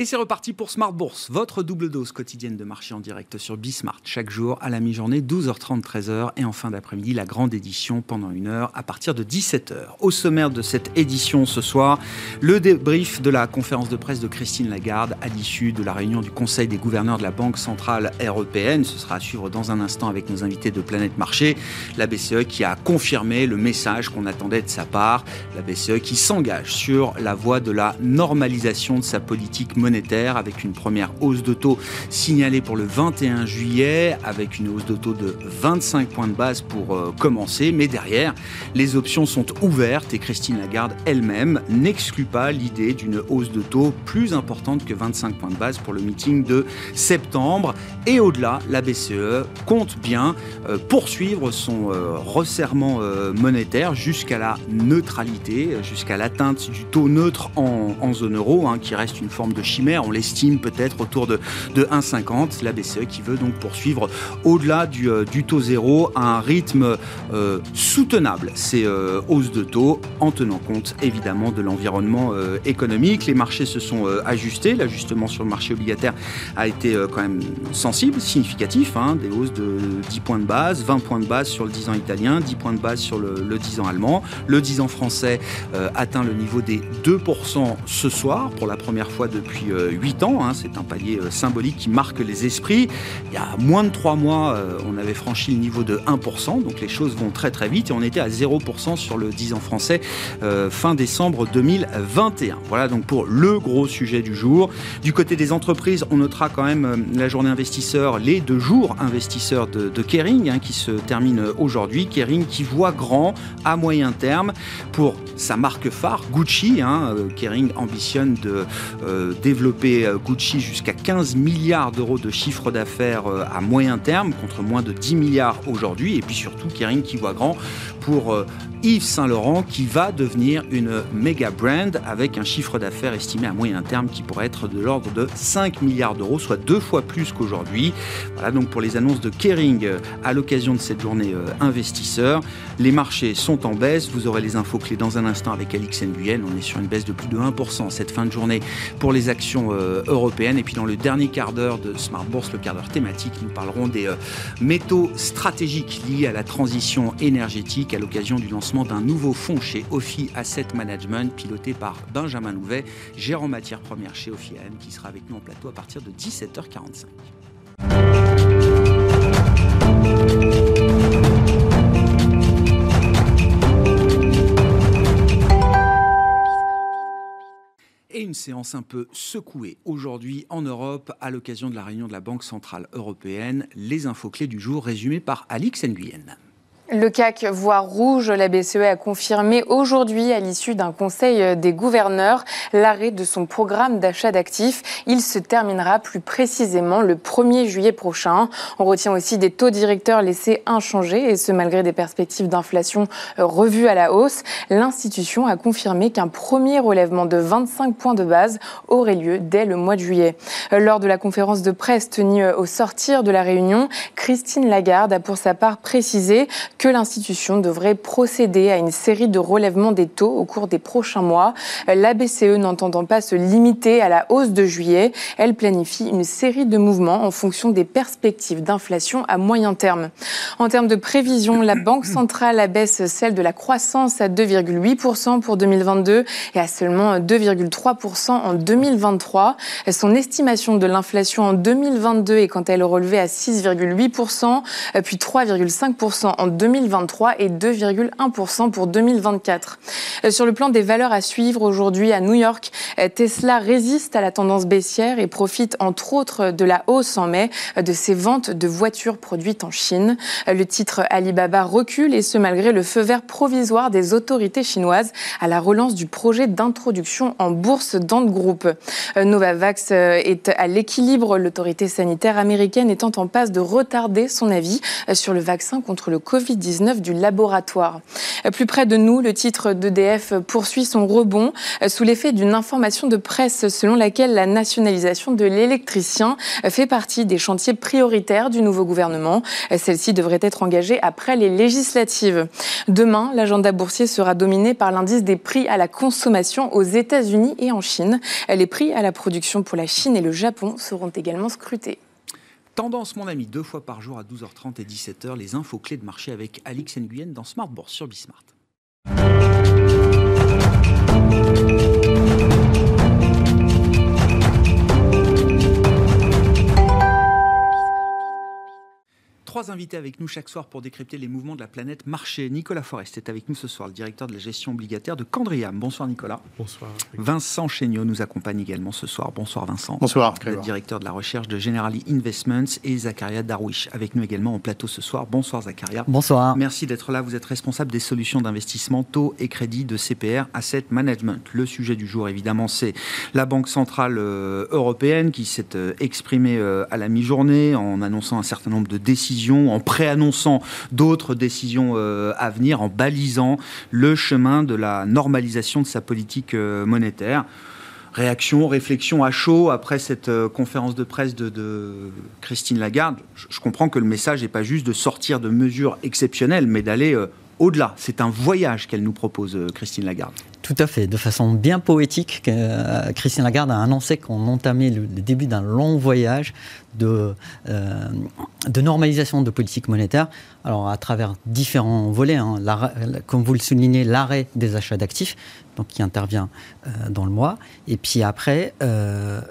Et c'est reparti pour Smart Bourse, votre double dose quotidienne de marché en direct sur Bismart. Chaque jour à la mi-journée, 12h30, 13h et en fin d'après-midi, la grande édition pendant une heure à partir de 17h. Au sommaire de cette édition ce soir, le débrief de la conférence de presse de Christine Lagarde à l'issue de la réunion du Conseil des gouverneurs de la Banque Centrale Européenne. Ce sera à suivre dans un instant avec nos invités de Planète Marché. La BCE qui a confirmé le message qu'on attendait de sa part. La BCE qui s'engage sur la voie de la normalisation de sa politique monétaire avec une première hausse de taux signalée pour le 21 juillet avec une hausse de taux de 25 points de base pour euh, commencer. Mais derrière, les options sont ouvertes et Christine Lagarde elle-même n'exclut pas l'idée d'une hausse de taux plus importante que 25 points de base pour le meeting de septembre. Et au-delà, la BCE compte bien euh, poursuivre son euh, resserrement monétaire jusqu'à la neutralité, jusqu'à l'atteinte du taux neutre en, zone euro, hein, qui reste une forme de chiffre on l'estime peut-être autour de, de 1,50. La BCE qui veut donc poursuivre au-delà du, euh, taux zéro à un rythme euh, soutenable ces euh, hausses de taux en tenant compte évidemment de l'environnement économique. Les marchés se sont ajustés. L'ajustement sur le marché obligataire a été quand même sensible, significatif. Hein. des hausses de 10 points de base, 20 points de base sur le 10 ans italien, 10 points de base sur le, le 10 ans allemand. Le 10 ans français atteint le niveau des 2% ce soir pour la première fois depuis 8 ans. Hein. C'est un palier euh, symbolique qui marque les esprits. Il y a moins de 3 mois, euh, on avait franchi le niveau de 1%, donc les choses vont très très vite et on était à 0% sur le 10 ans français euh, fin décembre 2021. Voilà donc pour le gros sujet du jour. Du côté des entreprises, on notera quand même la journée investisseur, les deux jours investisseurs de, Kering hein, qui se termine aujourd'hui. Kering qui voit grand à moyen terme pour sa marque phare, Gucci. Hein, Kering ambitionne de développer développer euh, Gucci jusqu'à 15 milliards d'euros de chiffre d'affaires euh, à moyen terme, contre moins de 10 milliards aujourd'hui. Et puis surtout, Kering qui voit grand pour euh, Yves Saint Laurent qui va devenir une méga brand avec un chiffre d'affaires estimé à moyen terme qui pourrait être de l'ordre de 5 milliards d'euros, soit deux fois plus qu'aujourd'hui. Voilà donc pour les annonces de Kering euh, à l'occasion de cette journée euh, investisseur. Les marchés sont en baisse. Vous aurez les infos clés dans un instant avec Alix Nguyen. On est sur une baisse de plus de 1% cette fin de journée pour les actions euh, européennes. Et puis dans le dernier quart d'heure de Smart Bourse, le quart d'heure thématique, nous parlerons des métaux stratégiques liés à la transition énergétique à l'occasion du lancement d'un nouveau fonds chez Ophi Asset Management, piloté par Benjamin Louvet, gérant matières premières chez Ophi qui sera avec nous en plateau à partir de 17h45. Et une séance un peu secouée aujourd'hui en Europe à l'occasion de la réunion de la Banque Centrale Européenne. Les infos clés du jour résumées par Alix Nguyen. Le CAC voit rouge. La BCE a confirmé aujourd'hui, à l'issue d'un conseil des gouverneurs, l'arrêt de son programme d'achat d'actifs. Il se terminera plus précisément le 1er juillet prochain. On retient aussi des taux directeurs laissés inchangés, et ce malgré des perspectives d'inflation revues à la hausse. L'institution a confirmé qu'un premier relèvement de 25 points de base aurait lieu dès le mois de juillet. Lors de la conférence de presse tenue au sortir de la réunion, Christine Lagarde a pour sa part précisé que l'institution devrait procéder à une série de relèvements des taux au cours des prochains mois. La BCE n'entendant pas se limiter à la hausse de juillet, elle planifie une série de mouvements en fonction des perspectives d'inflation à moyen terme. En termes de prévision, la Banque centrale abaisse celle de la croissance à 2,8% pour 2022 et à seulement 2,3% en 2023. Son estimation de l'inflation en 2022 est quant à elle relevée à 6,8%, puis 3,5% en 2023. 2023 et 2,1% pour 2024. Euh, sur le plan des valeurs à suivre aujourd'hui à New York, euh, Tesla résiste à la tendance baissière et profite entre autres de la hausse en mai euh, de ses ventes de voitures produites en Chine. Le titre Alibaba recule et ce malgré le feu vert provisoire des autorités chinoises à la relance du projet d'introduction en bourse dans le groupe. Novavax est à l'équilibre, l'autorité sanitaire américaine étant en passe de retarder son avis sur le vaccin contre le Covid Covid-19 du laboratoire. Plus près de nous, le titre d'EDF poursuit son rebond sous l'effet d'une information de presse selon laquelle la nationalisation de l'électricien fait partie des chantiers prioritaires du nouveau gouvernement. Celle-ci devrait être engagée après les législatives. Demain, l'agenda boursier sera dominé par l'indice des prix à la consommation aux États-Unis et en Chine. Les prix à la production pour la Chine et le Japon seront également scrutés. Tendance, mon ami, deux fois par jour à 12h30 et 17h, les infos clés de marché avec Alix Nguyen dans Smart Bourse sur Bismart. Trois invités avec nous chaque soir pour décrypter les mouvements de la planète marché. Nicolas Forest est avec nous ce soir, le directeur de la gestion obligataire de Candriam. Bonsoir Nicolas. Bonsoir. Vincent Chéniaud nous accompagne également ce soir. Bonsoir Vincent. Bonsoir. Le directeur de la recherche de Generali Investments et Zakaria Darwish avec nous également en plateau ce soir. Bonsoir Zakaria. Bonsoir. Merci d'être là. Vous êtes responsable des solutions d'investissement taux et crédit de CPR Asset Management. Le sujet du jour évidemment c'est la Banque Centrale euh, Européenne qui s'est euh, exprimée euh, à la mi-journée en annonçant un certain nombre de décisions en préannonçant d'autres décisions euh, à venir, en balisant le chemin de la normalisation de sa politique euh, monétaire. Réaction, réflexion à chaud après cette euh, conférence de presse de, Christine Lagarde. Je, comprends que le message n'est pas juste de sortir de mesures exceptionnelles, mais d'aller au-delà. C'est un voyage qu'elle nous propose, Christine Lagarde. Tout à fait. De façon bien poétique, euh, Christine Lagarde a annoncé qu'on entamait le, début d'un long voyage de, euh, de normalisation de politique monétaire. Alors, à travers différents volets, hein, comme vous le soulignez, l'arrêt des achats d'actifs, donc qui intervient euh, dans le mois. Et puis après,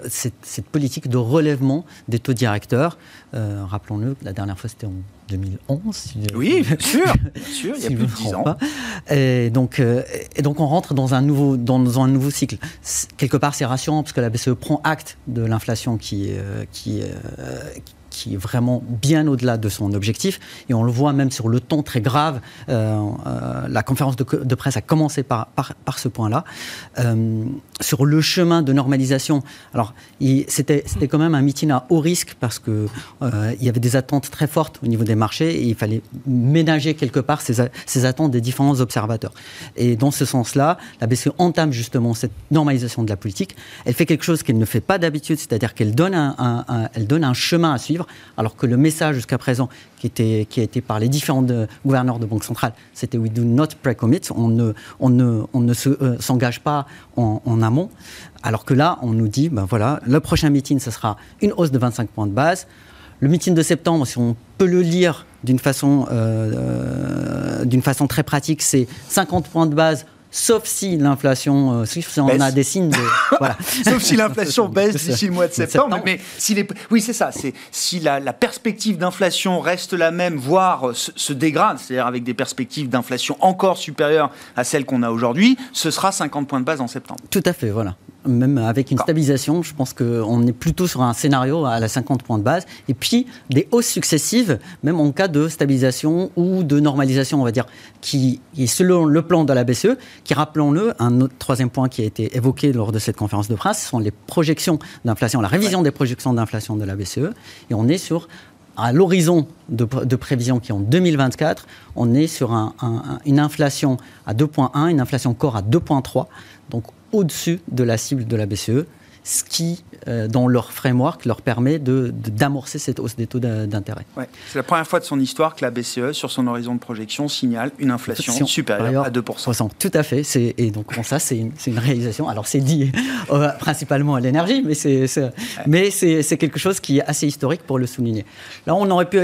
cette, cette, politique de relèvement des taux directeurs. Rappelons-le, la dernière fois, c'était en 2011. oui, bien sûr, sûr, il y a plus de 10 ans. Et donc, et donc, on rentre dans un nouveau, dans, un nouveau cycle. Quelque part, c'est rassurant parce que la BCE prend acte de l'inflation qui, euh, qui, euh, qui est vraiment bien au-delà de son objectif. Et on le voit même sur le ton très grave. Euh, euh, la conférence de, presse a commencé par, par, ce point-là. Euh, sur le chemin de normalisation, alors c'était quand même un meeting à haut risque parce qu'il il y avait des attentes très fortes au niveau des marchés et il fallait ménager quelque part ces, ces attentes des différents observateurs. Et dans ce sens-là, la BCE entame justement cette normalisation de la politique. Elle fait quelque chose qu'elle ne fait pas d'habitude, c'est-à-dire qu'elle donne un, elle donne un chemin à suivre alors que le message jusqu'à présent qui, était, qui a été par les différents gouverneurs de banque centrale, c'était We do not pre-commit, on ne, on ne, on ne euh, s'engage pas en, alors que là, on nous dit, ben voilà, le prochain meeting, ce sera une hausse de 25 points de base. Le meeting de septembre, si on peut le lire d'une façon, euh, euh, d'une façon très pratique, c'est 50 points de base sauf si l'inflation, euh, si on a des signes de, voilà. sauf si l'inflation baisse d'ici le mois de septembre. Mais si les, oui, c'est ça. C'est si la, perspective d'inflation reste la même, voire se, dégrade, c'est-à-dire avec des perspectives d'inflation encore supérieures à celles qu'on a aujourd'hui, ce sera 50 points de base en septembre. Tout à fait, voilà même avec une stabilisation, je pense qu'on est plutôt sur un scénario à la 50 points de base, et puis des hausses successives, même en cas de stabilisation ou de normalisation, on va dire, qui est selon le plan de la BCE, qui, rappelons-le, un autre troisième point qui a été évoqué lors de cette conférence de presse, ce sont les projections d'inflation, la révision des projections d'inflation de la BCE, et on est sur à l'horizon de, prévision qui est en 2024, on est sur une inflation à 2,1, une inflation corps à 2,3. Donc au-dessus de la cible de la BCE, ce qui, euh, dans leur framework, leur permet d'amorcer cette hausse des taux d'intérêt. C'est la première fois de son histoire que la BCE, sur son horizon de projection, signale une inflation supérieure à 2%. Tout à fait. Et donc, ça, c'est une, réalisation. Alors, c'est dit euh, principalement à l'énergie, mais c'est quelque chose qui est assez historique pour le souligner. Là, on aurait pu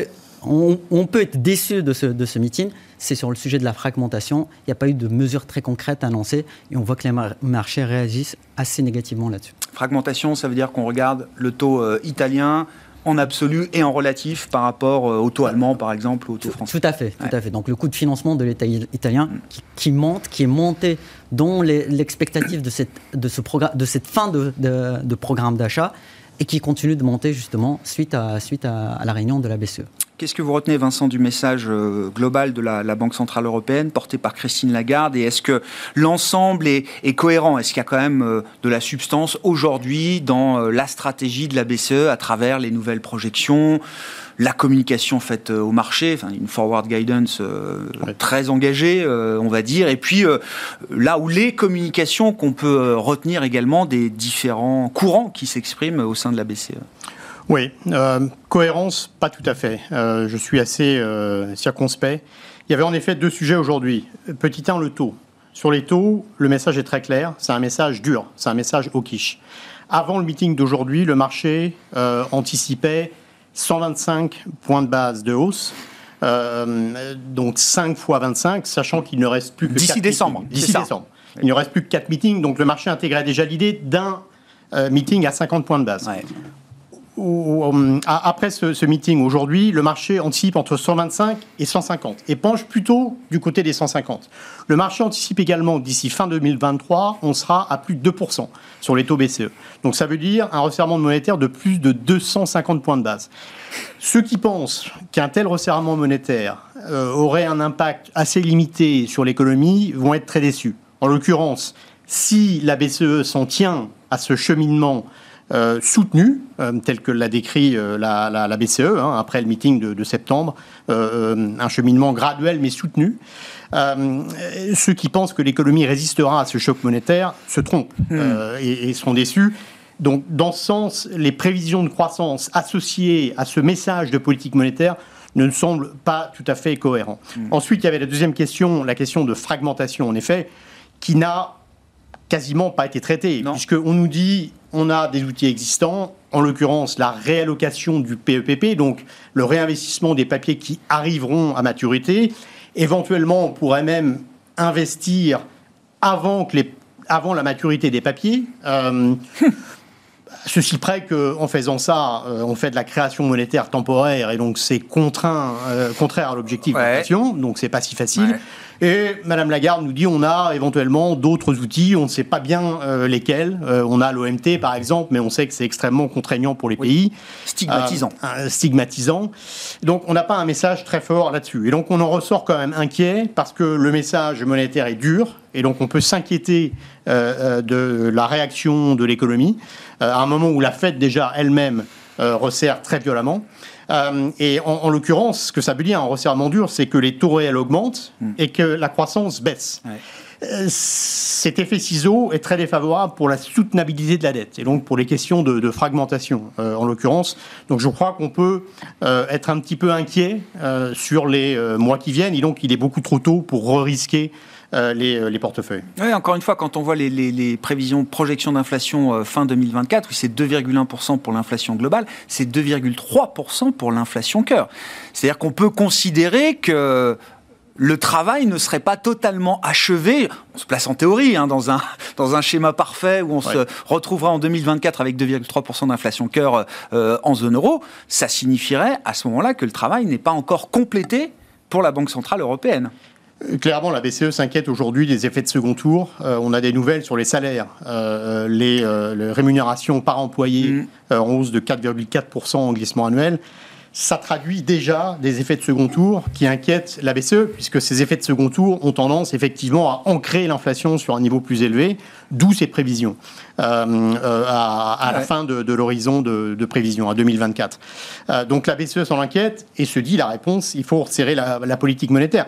on, peut être déçu de ce, de ce meeting, c'est sur le sujet de la fragmentation. Il n'y a pas eu de mesures très concrètes annoncées et on voit que les marchés réagissent assez négativement là-dessus. Fragmentation, ça veut dire qu'on regarde le taux euh, italien en absolu et en relatif par rapport euh, au taux allemand, par exemple, ou au taux français. Tout à fait, tout à fait. Donc le coût de financement de l'État italien mm. qui, monte, qui est monté dans l'expectative de cette, de, ce de cette fin de, de programme d'achat et qui continue de monter justement suite à, suite à, la réunion de la BCE. Qu'est-ce que vous retenez, Vincent, du message euh, global de la, Banque Centrale Européenne porté par Christine Lagarde Et est-ce que l'ensemble est, cohérent? Est-ce qu'il y a quand même euh, de la substance aujourd'hui dans euh, la stratégie de la BCE à travers les nouvelles projections la communication faite au marché, enfin, une forward guidance très engagée, on va dire, et puis là où les communications qu'on peut retenir également des différents courants qui s'expriment au sein de la BCE. Oui, euh, cohérence, pas tout à fait. Euh, je suis assez euh, circonspect. Il y avait en effet deux sujets aujourd'hui. Petit 1, le taux. Sur les taux, le message est très clair. C'est un message dur, c'est un message au quiche. Avant le meeting d'aujourd'hui, le marché anticipait 125 points de base de hausse. donc 5 fois 25, sachant qu'il ne reste plus que D'ici décembre. D'ici décembre. Il ne reste plus que 4 meetings, donc le marché intégrait déjà l'idée d'un meeting à 50 points de base. Euh, après ce, meeting aujourd'hui, le marché anticipe entre 125 et 150 et penche plutôt du côté des 150. Le marché anticipe également d'ici fin 2023, on sera à plus de 2% sur les taux BCE. Donc ça veut dire un resserrement monétaire de plus de 250 points de base. Ceux qui pensent qu'un tel resserrement monétaire euh, aurait un impact assez limité sur l'économie vont être très déçus. En l'occurrence, si la BCE s'en tient à ce cheminement euh, soutenu, euh, tel que l'a décrit euh, la, BCE hein, après le meeting de, septembre, un cheminement graduel mais soutenu. ceux qui pensent que l'économie résistera à ce choc monétaire se trompent hmm. et, et, sont déçus. Donc, dans ce sens, les prévisions de croissance associées à ce message de politique monétaire ne semblent pas tout à fait cohérents. Hmm. Ensuite, il y avait la deuxième question, la question de fragmentation, en effet, qui n'a quasiment pas été traitée, puisqu'on nous dit on a des outils existants, en l'occurrence la réallocation du PEPP, donc le réinvestissement des papiers qui arriveront à maturité. Éventuellement, on pourrait même investir avant la maturité des papiers. Euh, ceci près qu'en faisant ça, euh, on fait de la création monétaire temporaire et donc c'est contraint, euh, contraire à l'objectif de l'inflation, donc c'est pas si facile. Et Madame Lagarde nous dit on a éventuellement d'autres outils, on ne sait pas bien euh, lesquels. Euh, on a l'OMT par exemple, mais on sait que c'est extrêmement contraignant pour les pays. Stigmatisant. Euh, stigmatisant. Donc on n'a pas un message très fort là-dessus. Et donc on en ressort quand même inquiet parce que le message monétaire est dur. Et donc on peut s'inquiéter de la réaction de l'économie à un moment où la Fed déjà elle-même resserre très violemment. Euh, et en, l'occurrence, ce que ça veut dire un resserrement dur, c'est que les taux réels augmentent hmm. et que la croissance baisse. Euh, cet effet ciseau est très défavorable pour la soutenabilité de la dette et donc pour les questions de, fragmentation euh, en l'occurrence. Donc je crois qu'on peut être un petit peu inquiet sur les mois qui viennent et donc il est beaucoup trop tôt pour risquer euh, euh, les, portefeuilles. Oui, encore une fois, quand on voit les, prévisions, projections d'inflation euh, fin 2024, c'est 2,1% pour l'inflation globale, c'est 2,3% pour l'inflation cœur. C'est-à-dire qu'on peut considérer que le travail ne serait pas totalement achevé. On se place en théorie, hein, dans, un, dans un schéma parfait où on se retrouvera en 2024 avec 2,3% d'inflation cœur en zone euro. Ça signifierait à ce moment-là que le travail n'est pas encore complété pour la Banque Centrale Européenne. Clairement, la BCE s'inquiète aujourd'hui des effets de second tour. Euh, on a des nouvelles sur les salaires. Euh, les, euh, rémunérations par employé mm. en hausse de 4,4% en glissement annuel ça traduit déjà des effets de second tour qui inquiètent la BCE, puisque ces effets de second tour ont tendance effectivement à ancrer l'inflation sur un niveau plus élevé, d'où ces prévisions euh, euh, à, la fin de, l'horizon de, prévision, à 2024. Euh, donc la BCE s'en inquiète et se dit la réponse, il faut resserrer la, politique monétaire.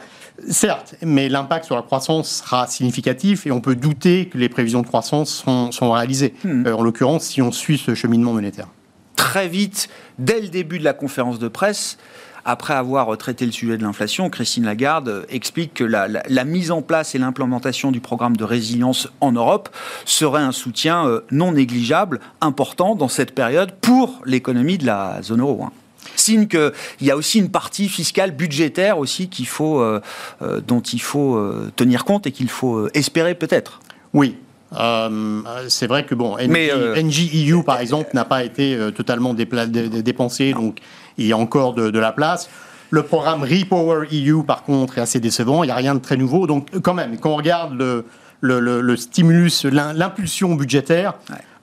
Certes, mais l'impact sur la croissance sera significatif et on peut douter que les prévisions de croissance sont, réalisées, hmm. en l'occurrence si on suit ce cheminement monétaire très vite, dès le début de la conférence de presse, après avoir traité le sujet de l'inflation, Christine Lagarde explique que la, mise en place et l'implémentation du programme de résilience en Europe serait un soutien euh, non négligeable, important dans cette période pour l'économie de la zone euro. Signe qu'il y a aussi une partie fiscale budgétaire aussi qu'il faut, euh, euh, dont il faut tenir compte et qu'il faut espérer peut-être. Oui, euh, c'est vrai que bon, NG, EU par exemple n'a pas été euh, totalement dépensé, donc il y a encore de, la place. Le programme Repower EU par contre est assez décevant, il n'y a rien de très nouveau. Donc quand même, quand on regarde le, le, stimulus, l'impulsion budgétaire,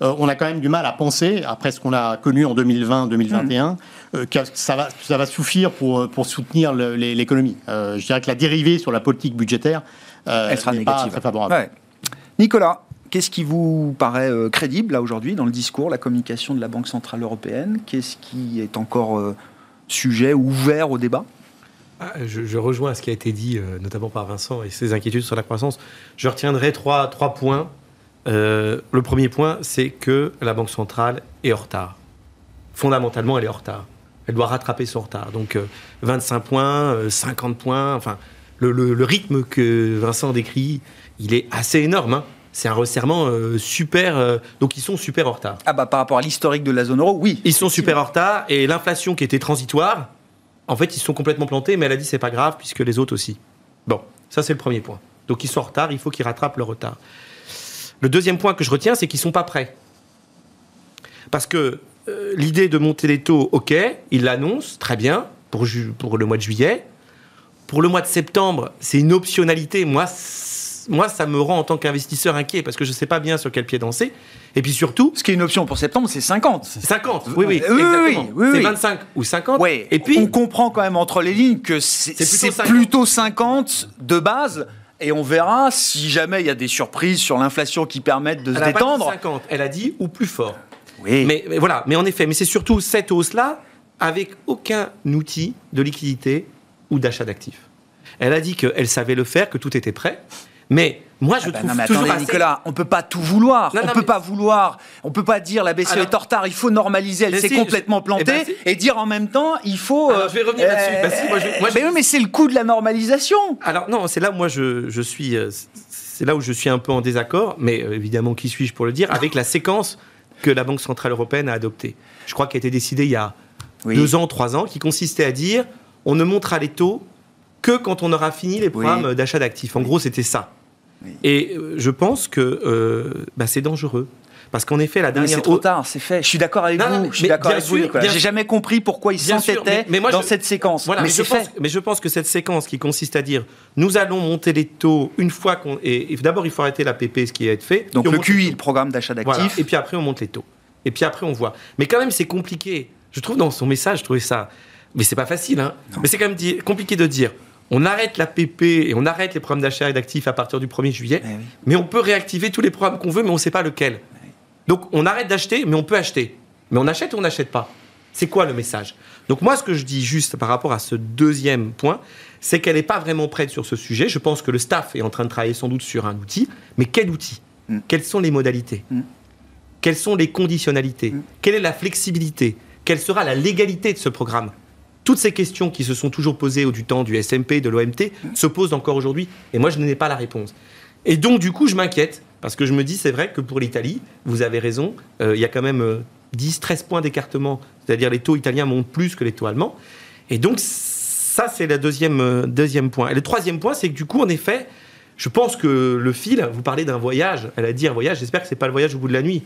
euh, on a quand même du mal à penser, après ce qu'on a connu en 2020-2021, ça, va, ça va suffire pour, pour soutenir l'économie. je dirais que la dérivée sur la politique budgétaire, elle sera négative. Pas très favorable. Nicolas, Qu'est-ce qui vous paraît crédible là aujourd'hui dans le discours, la communication de la Banque Centrale Européenne? Qu'est-ce qui est encore sujet ouvert au débat? Ah, je, rejoins ce qui a été dit, euh, notamment par Vincent et ses inquiétudes sur la croissance. Je retiendrai trois, trois points. Euh, le premier point, c'est que la Banque centrale est en retard. Fondamentalement, elle est en retard. Elle doit rattraper son retard. Donc 25 euh, points, 50 points, enfin, le, rythme que Vincent décrit, il est assez énorme. Hein. c'est un resserrement super. donc ils sont super en retard. Ah bah par rapport à l'historique de la zone euro, oui. Ils sont super en retard et l'inflation qui était transitoire, en fait, ils sont complètement plantés, mais elle a dit c'est pas grave puisque les autres aussi. Bon, ça c'est le premier point. Donc ils sont en retard, il faut qu'ils rattrapent le retard. Le deuxième point que je retiens, c'est qu'ils sont pas prêts. Parce que euh, l'idée de monter les taux, ok, ils l'annoncent, très bien, pour, pour le mois de juillet. Pour le mois de septembre, c'est une optionnalité. Moi, moi, ça me rend en tant qu'investisseur inquiet parce que je ne sais pas bien sur quel pied danser. Et puis surtout. Ce qui est une option pour septembre, c'est 50. 50, oui, oui. oui, oui, oui c'est 25 ou 50. Oui. Et puis. On comprend quand même entre les lignes que c'est plutôt, 50 de base. Et on verra si jamais il y a des surprises sur l'inflation qui permettent de se détendre. Pas dit 50, elle a dit ou plus fort. Oui. Mais, mais voilà, mais en effet, mais c'est surtout cette hausse-là avec aucun outil de liquidité ou d'achat d'actifs. Elle a dit qu'elle savait le faire, que tout était prêt. Mais moi, je ah bah trouve non, mais toujours Nicolas, on peut pas tout vouloir. on peut pas vouloir. On peut pas dire la BCE est en retard. Il faut normaliser. Elle s'est complètement plantée eh ben, et dire en même temps, il faut. Alors, je vais revenir là-dessus. Bah, mais oui, mais c'est le coût de la normalisation. Alors non, c'est là où moi je, je suis. Euh, c'est là où je suis un peu en désaccord. Mais euh, évidemment, qui suis-je pour le dire Avec la séquence que la Banque centrale européenne a adoptée. Je crois qu'elle a été décidée il y a deux ans, trois ans, qui consistait à dire on ne montera les taux que quand on aura fini les programmes d'achat d'actifs. En gros, c'était ça. Et euh, je pense que euh, bah, c'est dangereux. Parce qu'en effet, la dernière. C'est trop tard, c'est fait. Je suis d'accord avec vous. je suis d'accord avec vous. J'ai jamais compris pourquoi ils s'entêtaient dans cette séquence. mais, je pense, mais, je pense, que cette séquence qui consiste à dire nous allons monter les taux une fois qu'on. Et, d'abord, il faut arrêter la PP, ce qui est fait. Donc le QI, le programme d'achat d'actifs. Et puis après, on monte les taux. Et puis après, on voit. Mais quand même, c'est compliqué. Je trouve dans son message, je trouvais ça. Mais c'est pas facile, hein. Mais c'est quand même compliqué de dire on arrête la PP et on arrête les programmes d'achat et d'actifs à partir du 1er juillet, eh mais on peut réactiver tous les programmes qu'on veut, mais on ne sait pas lequel. Donc on arrête d'acheter, mais on peut acheter. Mais on achète ou on n'achète pas? C'est quoi le message? Donc moi, ce que je dis juste par rapport à ce deuxième point, c'est qu'elle n'est pas vraiment prête sur ce sujet. Je pense que le staff est en train de travailler sans doute sur un outil, mais quel outil? Mm. Quelles sont les modalités? Mm. Quelles sont les conditionnalités? Mm. Quelle est la flexibilité? Quelle sera la légalité de ce programme? Toutes ces questions qui se sont toujours posées au du temps du SMP, de l'OMT, se posent encore aujourd'hui, et moi je n'ai pas la réponse. Et donc du coup je m'inquiète, parce que je me dis c'est vrai que pour l'Italie, vous avez raison, euh, il y a quand même 10, euh, 13 points d'écartement, c'est-à-dire les taux italiens montent plus que les taux allemands, et donc ça c'est le deuxième, euh, deuxième point. Et le troisième point, c'est que du coup en effet, je pense que le fil, vous parlez d'un voyage, elle a dit un voyage, j'espère que ce n'est pas le voyage au bout de la nuit.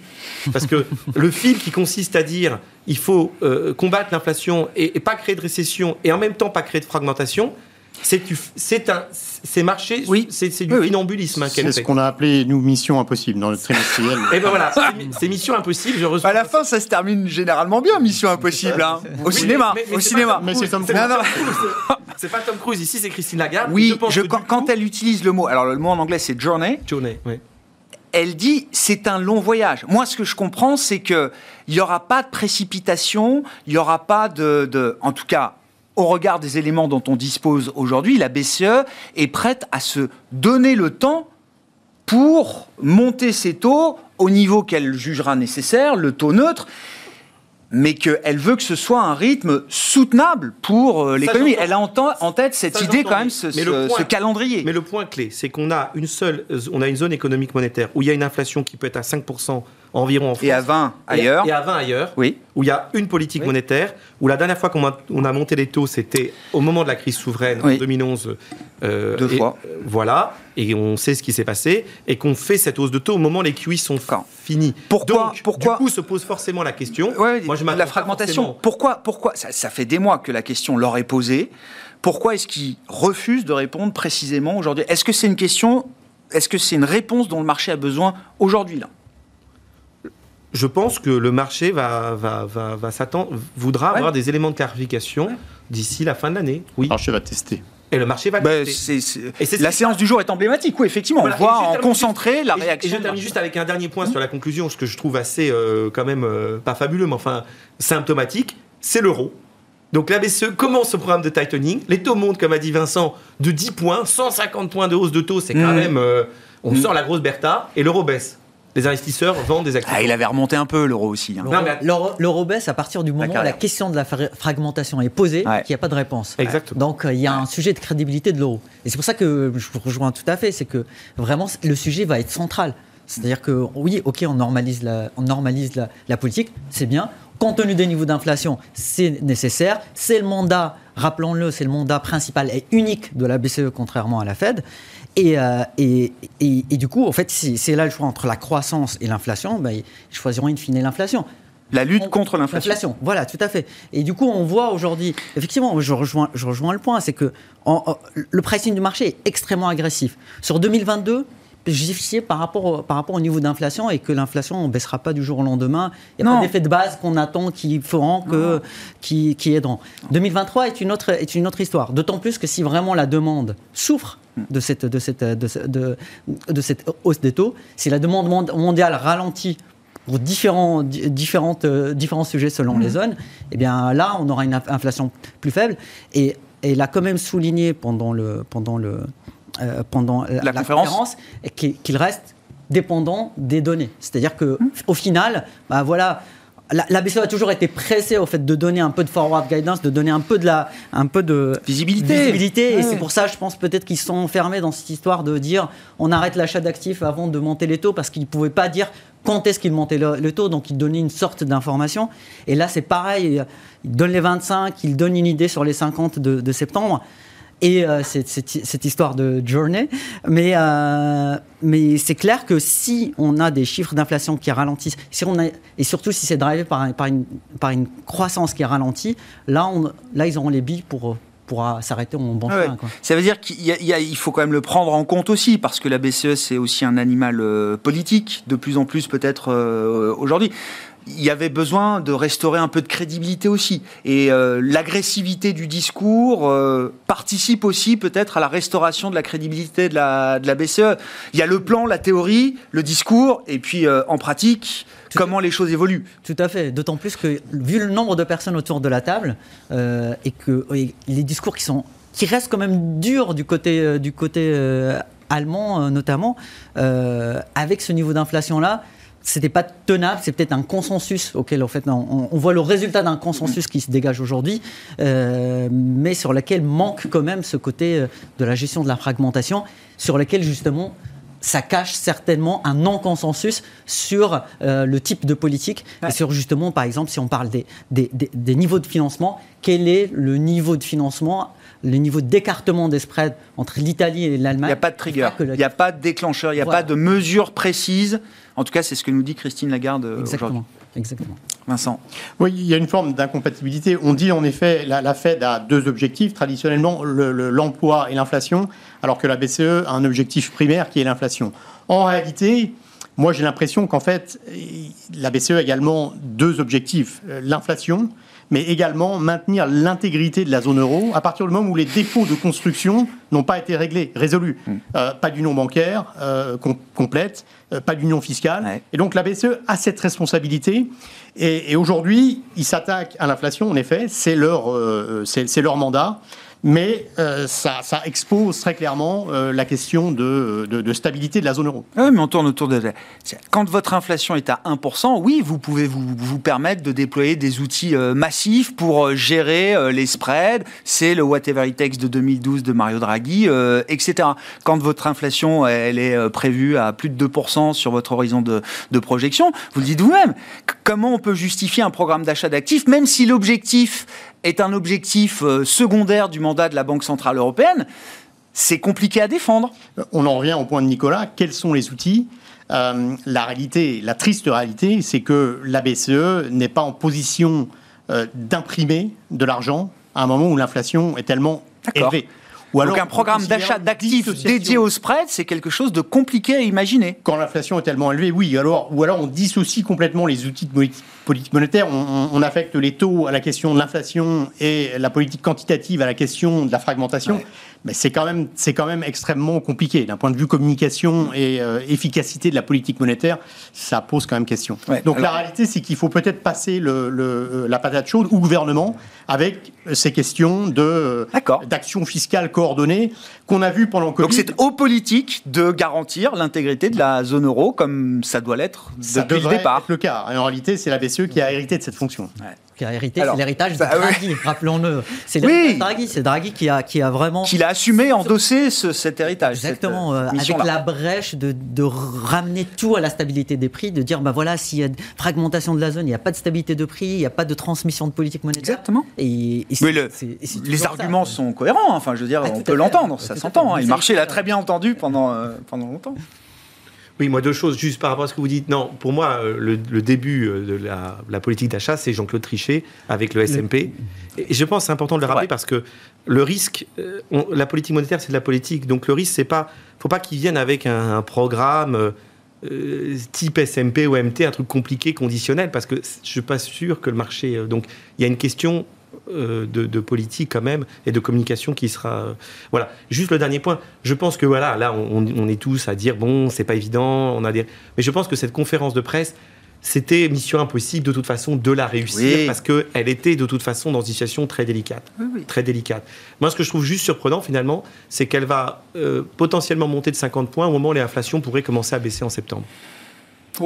Parce que le fil qui consiste à dire il faut combattre l'inflation et, pas créer de récession et en même temps pas créer de fragmentation, c'est un c'est marché oui. c'est du oui, hein, c'est ce qu'on a appelé nous mission impossible dans le trimestriel. Et ben voilà c'est mission impossible je reçois à la fin ça se termine généralement bien mission impossible hein. au cinéma au cinéma. Mais c'est Tom Cruise. C'est pas Tom Cruise ici c'est Christine Lagarde oui je, quand, elle utilise le mot alors le mot en anglais c'est journey. Journey oui. Elle dit c'est un long voyage. Moi, ce que je comprends, c'est qu'il n'y aura pas de précipitation, il n'y aura pas de, de, en tout cas, au regard des éléments dont on dispose aujourd'hui, la BCE est prête à se donner le temps pour monter ses taux au niveau qu'elle jugera nécessaire, le taux neutre, mais qu'elle veut que ce soit un rythme soutenable pour euh, l'économie. Elle a en, tête cette idée quand même, ce, ce, calendrier. Mais le point clé, c'est qu'on a une seule, on a une zone économique monétaire où il y a une inflation qui peut être à 5% environ en France. Et à 20 ailleurs. Et à 20 ailleurs. Oui. Où il y a une politique monétaire, où la dernière fois qu'on a, on a monté les taux, c'était au moment de la crise souveraine en 2011. Euh, Deux fois. Euh, voilà. Et on sait ce qui s'est passé. Et qu'on fait cette hausse de taux au moment où les QI sont finis. Pourquoi, Donc, pourquoi Du coup, se pose forcément la question. Moi, je la fragmentation. Pourquoi, pourquoi ça, ça fait des mois que la question leur est posée. Pourquoi est-ce qu'ils refusent de répondre précisément aujourd'hui? Est-ce que c'est une question, est-ce que c'est une réponse dont le marché a besoin aujourd'hui là? Je pense que le marché va, va, va, va s'attendre, voudra avoir des éléments de clarification d'ici la fin de l'année. Oui. Le marché va tester. Et le marché va Bah, tester. c'est- c'est- Et la séance du jour est emblématique, oui, effectivement. Voilà, on voit en concentré la Et je- réaction. Et je termine juste avec un dernier point sur la conclusion, ce que je trouve assez, euh, quand même, euh, pas fabuleux, mais enfin symptomatique, c'est l'euro. Donc la BCE commence ce programme de tightening. Les taux montent, comme a dit Vincent, de 10 points, 150 points de hausse de taux, c'est quand Mm. même. euh, on Mm. sort la grosse Bertha, et l'euro baisse. Les investisseurs vendent des actifs. Ah, il avait remonté un peu l'euro aussi. hein. Non, mais- L'euro baisse à partir du moment où la question de la fra- fragmentation est posée, Ouais. qu'il n'y a pas de réponse. Exactement. Donc euh, il y a un sujet de crédibilité de l'euro. Et c'est pour ça que je vous rejoins tout à fait, c'est que vraiment le sujet va être central. C'est-à-dire que oui, ok, on normalise la, on normalise la, la politique, c'est bien. Compte tenu des niveaux d'inflation, c'est nécessaire. C'est le mandat, rappelons-le, c'est le mandat principal et unique de la BCE, contrairement à la Fed. Et, euh, et, et- et du coup, en fait, c'est c'est là le choix entre la croissance et l'inflation. Ben, ils choisiront in fine l'inflation. La lutte On- contre l'inflation. L'inflation, voilà, tout à fait. Et du coup, on voit aujourd'hui, effectivement, je rejoins, je rejoins le point, c'est que en- en- le pricing du marché est extrêmement agressif. Sur 2022, justifié par rapport, au, par rapport au niveau d'inflation et que l'inflation ne baissera pas du jour au lendemain. Il n'y a Non. pas d'effet de base qu'on attend qui feront que, qui, qui aideront. 2023 est une autre, est une autre histoire. D'autant plus que si vraiment la demande souffre de cette, de cette, de, de- de cette hausse des taux, si la demande mond- mondiale ralentit pour différents, di- différentes, différents sujets selon les zones, eh bien là, on aura une inf- inflation plus faible. Et, il a quand même souligné pendant, le, pendant, le, euh, pendant la, La conférence. et qu'il reste dépendant des données. C'est-à-dire que au final, bah voilà, la, la BCE a toujours été pressée au fait de donner un peu de forward guidance, de donner un peu de la, un peu de Visibilité. visibilité. Ouais. Et c'est pour ça, je pense peut-être qu'ils sont enfermés dans cette histoire de dire on arrête l'achat d'actifs avant de monter les taux parce qu'ils ne pouvaient pas dire quand est-ce qu'ils montaient le, le taux, donc ils donnaient une sorte d'information. Et là, c'est pareil, ils donnent les 25, ils donnent une idée sur les 50 de, de septembre. Et euh, cette histoire de journée. Mais, euh, mais c'est clair que si on a des chiffres d'inflation qui ralentissent, si on a, et surtout si c'est drivé par, par, une, par une croissance qui ralentit, là, on, là ils auront les billes pour, pour euh, s'arrêter en bon Ouais. Ça veut dire qu'il faut quand même le prendre en compte aussi, parce que la BCE, c'est aussi un animal euh, politique, de plus en plus peut-être euh, aujourd'hui. Il y avait besoin de restaurer un peu de crédibilité aussi. Et euh, l'agressivité du discours euh, participe aussi peut-être à la restauration de la crédibilité de la, de la BCE. Il y a le plan, la théorie, le discours, et puis euh, en pratique, Tout- comment les choses évoluent. Tout à fait. D'autant plus que, vu le nombre de personnes autour de la table, et que et les discours qui, sont, qui restent quand même durs du côté, du côté allemand, notamment, avec ce niveau d'inflation-là, c'était pas tenable, c'est peut-être un consensus auquel en fait, on, on voit le résultat d'un consensus qui se dégage aujourd'hui, euh, mais sur lequel manque quand même ce côté euh, de la gestion de la fragmentation, sur lequel justement ça cache certainement un non-consensus sur euh, le type de politique Ouais. et sur justement, par exemple, si on parle des, des- des- des niveaux de financement, quel est le niveau de financement, le niveau d'écartement des spreads entre l'Italie et Il l'Allemagne n'y a pas de trigger, il n'y a pas de déclencheur, il n'y a Voilà. pas de mesure précise. En tout cas, c'est ce que nous dit Christine Lagarde euh. Exactement. Exactement. Vincent. Oui, il y a une forme d'incompatibilité. On dit en effet, la, la Fed a deux objectifs, traditionnellement le- le- l'emploi et l'inflation, alors que la BCE a un objectif primaire qui est l'inflation. En réalité, moi j'ai l'impression qu'en fait, la BCE a également deux objectifs, euh, l'inflation, mais également maintenir l'intégrité de la zone euro à partir du moment où les défauts de construction n'ont pas été réglés, résolus. Euh, pas d'union bancaire euh, com- complète, euh, pas d'union fiscale. Ouais. Et donc la BCE a cette responsabilité. Et, et aujourd'hui, ils s'attaquent à l'inflation, en effet, c'est leur, leur mandat. Mais euh, ça, expose très clairement euh, la question de, stabilité de la zone euro. Oui, mais on tourne autour de. Quand votre inflation est à 1%, oui, vous pouvez vous, permettre de déployer des outils euh, massifs pour gérer les spreads. C'est le whatever it takes de 2012 de Mario Draghi, etc. Quand votre inflation elle est prévue à plus de 2% sur votre horizon de, projection, vous le dites vous-même. Comment on peut justifier un programme d'achat d'actifs, même si l'objectif est un objectif euh, secondaire du mandat de la Banque Centrale Européenne c'est compliqué à défendre. On en revient au point de Nicolas. Quels sont les outils? Euh, La réalité, la triste réalité, c'est que la BCE n'est pas en position euh, d'imprimer de l'argent à un moment où l'inflation est tellement élevée. Ou alors, Donc un programme d'achat d'actifs dédié au spread, c'est quelque chose de compliqué à imaginer. Quand l'inflation est tellement élevée, oui. Alors, ou alors on dissocie complètement les outils de politique monétaire. On, affecte les taux à la question de l'inflation et la politique quantitative à la question de la fragmentation mais c'est quand même c'est quand même extrêmement compliqué d'un point de vue communication et euh, efficacité de la politique monétaire. Ça pose quand même question. Donc la réalité, c'est qu'il faut peut-être passer le, euh, la patate chaude au gouvernement avec ces questions de d'action fiscale coordonnée qu'on a vu pendant Covid. Donc c'est aux politiques de garantir l'intégrité de la zone euro comme ça doit l'être depuis le départ. Être le cas. Et en réalité, c'est la BCE qui a hérité de cette fonction. Qui a hérité, c'est l'héritage de Draghi, rappelons-le. C'est oui. Draghi, c'est Draghi qui a, qui a vraiment... Qui l'a assumé, endossé ce, cet héritage. Exactement, euh, avec la brèche de, de, ramener tout à la stabilité des prix, de dire, bah voilà, s'il y a fragmentation de la zone, il n'y a pas de stabilité de prix, il n'y a pas de transmission de politique monétaire. Exactement. Et, les arguments sont cohérents, enfin je veux dire, ah, on peut l'entendre, ça s'entend. Hein. Le marché l'a très bien entendu pendant, euh, pendant longtemps. Oui, moi deux choses, juste par rapport à ce que vous dites. Non, pour moi, euh, le, début euh, de la, politique d'achat, c'est Jean-Claude Trichet avec le SMP. Et je pense que c'est important de le rappeler parce que le risque, euh, la politique monétaire, c'est de la politique. Donc le risque, c'est pas, faut pas qu'ils viennent avec un, programme type SMP ou MT, un truc compliqué, conditionnel, parce que je suis pas sûr que le marché. donc il y a une question euh, de, politique quand même et de communication qui sera euh, voilà. Juste le dernier point. Je pense que voilà là on, est tous à dire bon c'est pas évident on a des mais je pense que cette conférence de presse c'était mission impossible de toute façon de la réussir parce que elle était de toute façon dans une situation très délicate. Très délicate. Moi ce que je trouve juste surprenant finalement c'est qu'elle va euh, potentiellement monter de 50 points au moment où l'inflation pourrait commencer à baisser en septembre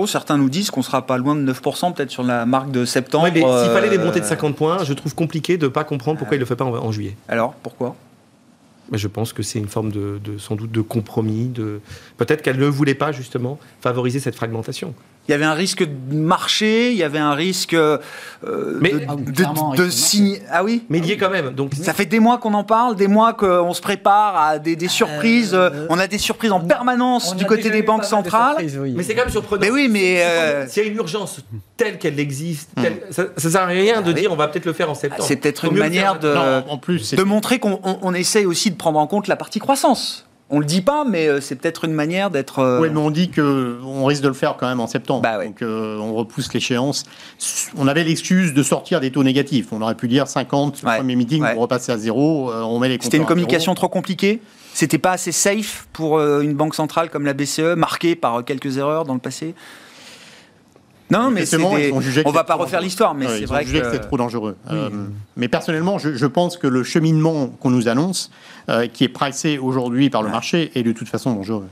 certains nous disent qu'on sera pas loin de 9%, peut-être sur la marque de septembre. s'il fallait les monter de 50 points, je trouve compliqué de ne pas comprendre pourquoi il ne le fait pas en, juillet. Alors, pourquoi? Je pense que c'est une forme de, sans doute de compromis. De... Peut-être qu'elle ne voulait pas justement favoriser cette fragmentation. Il y avait un risque de marché, il y avait un risque euh, mais, de, signer. Ah oui Mais il y est quand même. Donc... Ça fait des mois qu'on en parle, des mois qu'on se prépare à des, surprises. Euh, on a des surprises en permanence du côté des banques centrales. Mais c'est quand même surprenant. Mais oui, mais. Euh, s'il y a une urgence telle qu'elle existe, hmm. ça ne sert à rien de ah dire on va peut-être le faire en septembre. C'est peut-être une manière de, en plus, de montrer qu'on essaye aussi de prendre en compte la partie croissance. On le dit pas, mais euh, c'est peut-être une manière d'être. Euh, oui, mais on dit que on risque de le faire quand même en septembre. Bah Donc euh, on repousse l'échéance. On avait l'excuse de sortir des taux négatifs. On aurait pu dire 50 le premier meeting, on repasser à zéro, on met les. C'était une communication trop compliquée. C'était pas assez safe pour une banque centrale comme la BCE, marquée par quelques erreurs dans le passé. Non, mais c'est on va pas refaire l'histoire, mais c'est vrai que, c'est trop dangereux. Euh, mais personnellement, je, pense que le cheminement qu'on nous annonce, euh, qui est pricé aujourd'hui par le marché, est de toute façon dangereux.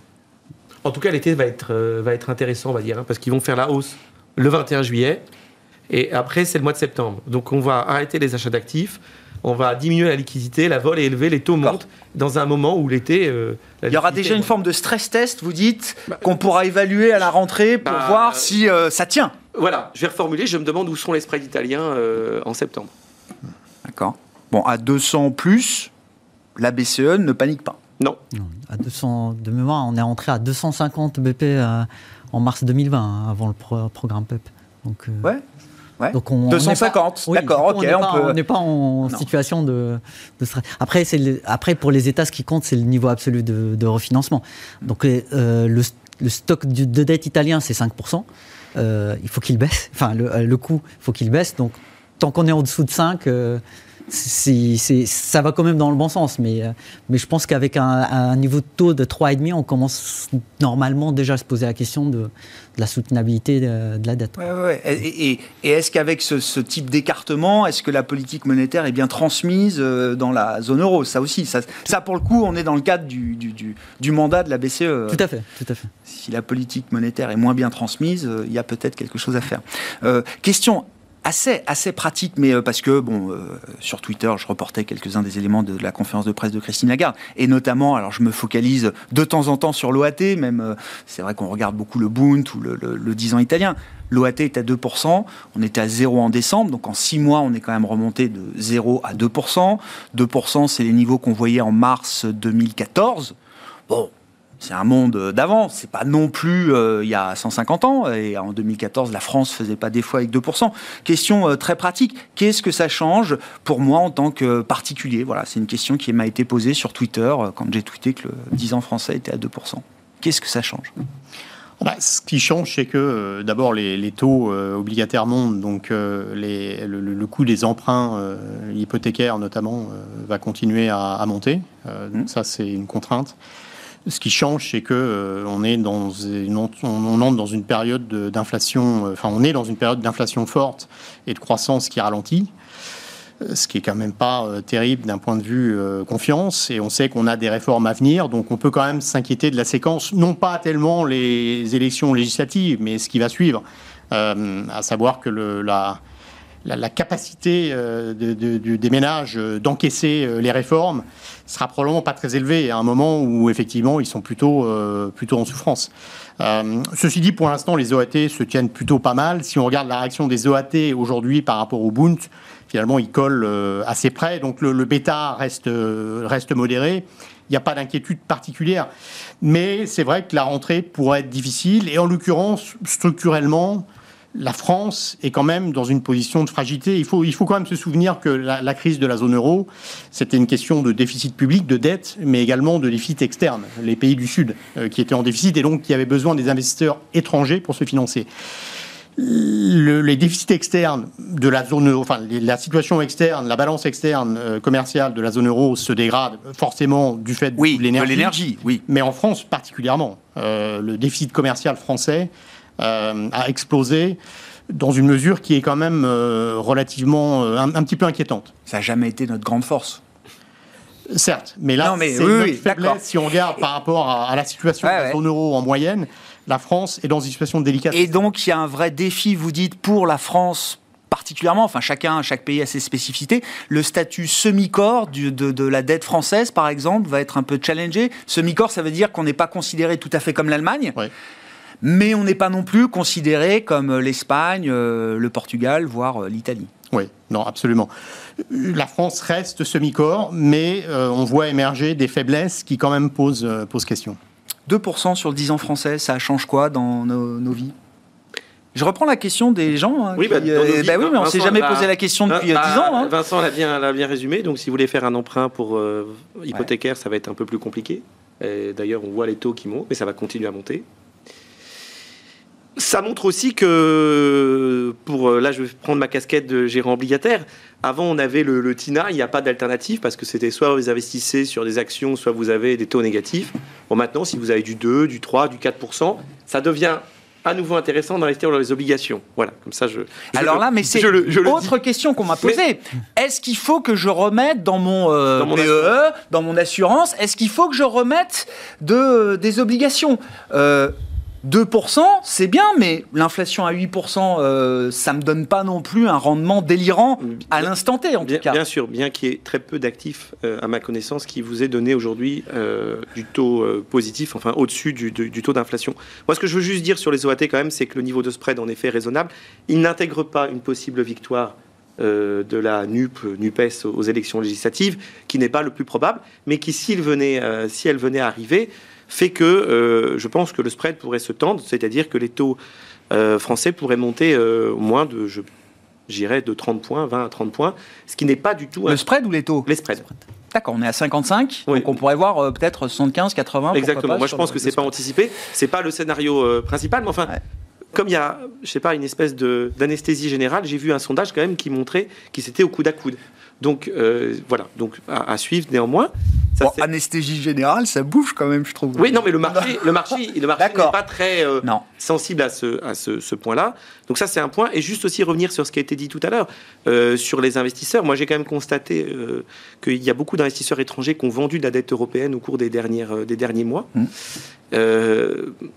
En tout cas, l'été va être, euh, va être intéressant, on va dire, hein, parce qu'ils vont faire la hausse le 21 juillet, et après, c'est le mois de septembre. Donc, on va arrêter les achats d'actifs on va diminuer la liquidité, la vol est élevée, les taux montent dans un moment où l'été. Il y aura déjà une forme de stress test, vous dites, bah, qu'on pourra évaluer à la rentrée pour bah, voir si euh, ça tient. Voilà, je vais reformuler, je me demande où sont les spreads italiens euh, en septembre. D'accord. Bon, à 200 plus, la BCE ne panique pas. Non. À 200, de mémoire, on est rentré à 250 BP euh, en mars 2020, hein, avant le programme PEP. Donc, ouais. Donc on, 250, d'accord, ok. On n'est pas, en situation de, stress. Après, après, pour les États, ce qui compte, c'est le niveau absolu de, refinancement. Donc euh, le, stock de dette italien, c'est 5%. Euh, il faut qu'il baisse. Enfin, le, le coût, il faut qu'il baisse. Donc tant qu'on est en dessous de 5, c'est, ça va quand même dans le bon sens, mais, euh, mais je pense qu'avec un, niveau de taux de 3,5, on commence normalement déjà à se poser la question de, la soutenabilité de, la dette. Et, est-ce qu'avec ce, type d'écartement, est-ce que la politique monétaire est bien transmise euh, dans la zone euro? Ça aussi, ça, ça, pour le coup, on est dans le cadre du, du, mandat de la BCE. Tout à fait, tout à fait. Si la politique monétaire est moins bien transmise, euh, il y a peut-être quelque chose à faire. question assez, pratique, mais euh, parce que, bon, euh, sur Twitter, je reportais quelques-uns des éléments de, la conférence de presse de Christine Lagarde. Et notamment, alors je me focalise de temps en temps sur l'OAT, même, euh, c'est vrai qu'on regarde beaucoup le Bund ou le, le, 10 ans italien. L'OAT est à 2%, on était à 0 en décembre, donc en 6 mois, on est quand même remonté de 0 à 2%. 2%, c'est les niveaux qu'on voyait en mars 2014. Bon, c'est un monde d'avant. C'est pas non plus euh, il y a 150 ans. Et en 2014, la France faisait pas des fois avec 2%. Question euh, très pratique. Qu'est-ce que ça change pour moi en tant que particulier? Voilà, c'est une question qui m'a été posée sur Twitter euh, quand j'ai tweeté que le 10 ans français était à 2%. Qu'est-ce que ça change? Bah, ce qui change, c'est que d'abord les, taux obligataires montent, donc les, le, coût des emprunts hypothécaires notamment va continuer à, monter. donc mmh. ça, c'est une contrainte. Ce qui change, c'est que euh, on est dans une, on entre dans une période d'inflation. Euh, enfin, on est dans une période d'inflation forte et de croissance qui ralentit euh, ce qui est quand même pas terrible d'un point de vue confiance. Et on sait qu'on a des réformes à venir, donc on peut quand même s'inquiéter de la séquence, non pas tellement les élections législatives, mais ce qui va suivre, à savoir que la, la, capacité euh, des ménages euh, d'encaisser euh, les réformes sera probablement pas très élevée à un moment où effectivement ils sont plutôt, plutôt en souffrance. ceci dit, pour l'instant, les OAT se tiennent plutôt pas mal. Si on regarde la réaction des OAT aujourd'hui par rapport au Bund, finalement, ils collent assez près. Donc le, le bêta reste, reste modéré. Il n'y a pas d'inquiétude particulière. Mais c'est vrai que la rentrée pourrait être difficile. Et en l'occurrence, structurellement, la France est quand même dans une position de fragilité. Il faut, il faut quand même se souvenir que la, crise de la zone euro, c'était une question de déficit public, de dette, mais également de déficit externe. Les pays du Sud euh, qui étaient en déficit et donc qui avaient besoin des investisseurs étrangers pour se financer. les déficits externes de la zone euro, enfin la situation externe, la balance externe euh, commerciale de la zone euro se dégrade forcément du fait de l'énergie. Oui, mais en France particulièrement. Euh, le déficit commercial français a explosé dans une mesure qui est quand même euh, relativement euh, un, petit peu inquiétante. Ça n'a jamais été notre grande force. Certes, mais là, c'est notre faiblesse si on regarde par rapport à, la situation de la zone euro en moyenne. La France est dans une situation délicate. Et donc, il y a un vrai défi, vous dites, pour la France particulièrement, enfin chacun, chaque pays a ses spécificités. Le statut semi-corps de, de, la dette française, par exemple, va être un peu challengé. Semi-corps, ça veut dire qu'on n'est pas considéré tout à fait comme l'Allemagne. Oui mais on n'est pas non plus considéré comme l'Espagne, euh, le Portugal, voire euh, l'Italie. Oui, non, absolument. La France reste semi-corps, mais euh, on voit émerger des faiblesses qui quand même posent, posent question. 2% sur le 10 ans français, ça change quoi dans nos, vies? Je reprends la question des gens. Hein, oui, bah, bah oui, mais on ne s'est jamais posé la question depuis bah, 10 ans. Hein. Vincent l'a bien, bien, résumé. Donc, si vous voulez faire un emprunt pour hypothécaire, ça va être un peu plus compliqué. D'ailleurs, on voit les taux qui montent, mais ça va continuer à monter. Ça montre aussi que, pour là je vais prendre ma casquette de gérant obligataire, avant on avait le, TINA, il n'y a pas d'alternative parce que c'était soit vous investissez sur des actions, soit vous avez des taux négatifs. Bon maintenant si vous avez du 2, du 3, du 4%, ça devient à nouveau intéressant d'investir dans les obligations. Voilà, comme ça je. Alors là, mais c'est autre question qu'on m'a posée. Est-ce qu'il faut que je remette dans mon, euh, dans mon PE, e, dans mon assurance, est-ce qu'il faut que je remette de, des obligations? Euh, 2%, c'est bien, mais l'inflation à 8%, euh, ça me donne pas non plus un rendement délirant à l'instant T, en bien, tout cas. Bien sûr, bien qu'il y ait très peu d'actifs, euh, à ma connaissance, qui vous est donné aujourd'hui euh, du taux positif, enfin au-dessus du, taux d'inflation. Moi, ce que je veux juste dire sur les OAT, quand même, c'est que le niveau de spread, en effet, est raisonnable. Il n'intègre pas une possible victoire de la NUP, NUPES aux élections législatives, qui n'est pas le plus probable, mais qui, s'il venait, si elle venait à arriver, fait que euh, je pense que le spread pourrait se tendre, c'est-à-dire que les taux euh, français pourraient monter euh, au moins de, j'irais, de 30 points, 20 à 30 points, ce qui n'est pas du tout... Le spread ou les taux? Les spreads. D'accord, on est à 55, donc on pourrait voir peut-être 75, 80. Exactement. Moi, je pense que c'est pas anticipé. C'est pas le scénario principal, mais enfin, comme il y a, je sais pas, une espèce d'anesthésie générale, j'ai vu un sondage quand même qui montrait qu'ils étaient au coude à coude. Donc euh, voilà, donc à, suivre néanmoins. Ça, anesthésie générale, ça bouge quand même, je trouve. Oui, non, mais le marché, le marché, le marché n'est pas très euh, sensible à ce, à ce, ce point-là. Donc ça, c'est un point. Et juste aussi revenir sur ce qui a été dit tout à l'heure euh, sur les investisseurs. Moi, j'ai quand même constaté qu'il y a beaucoup d'investisseurs étrangers qui ont vendu de la dette européenne au cours des, dernières, des derniers mois. Mmh.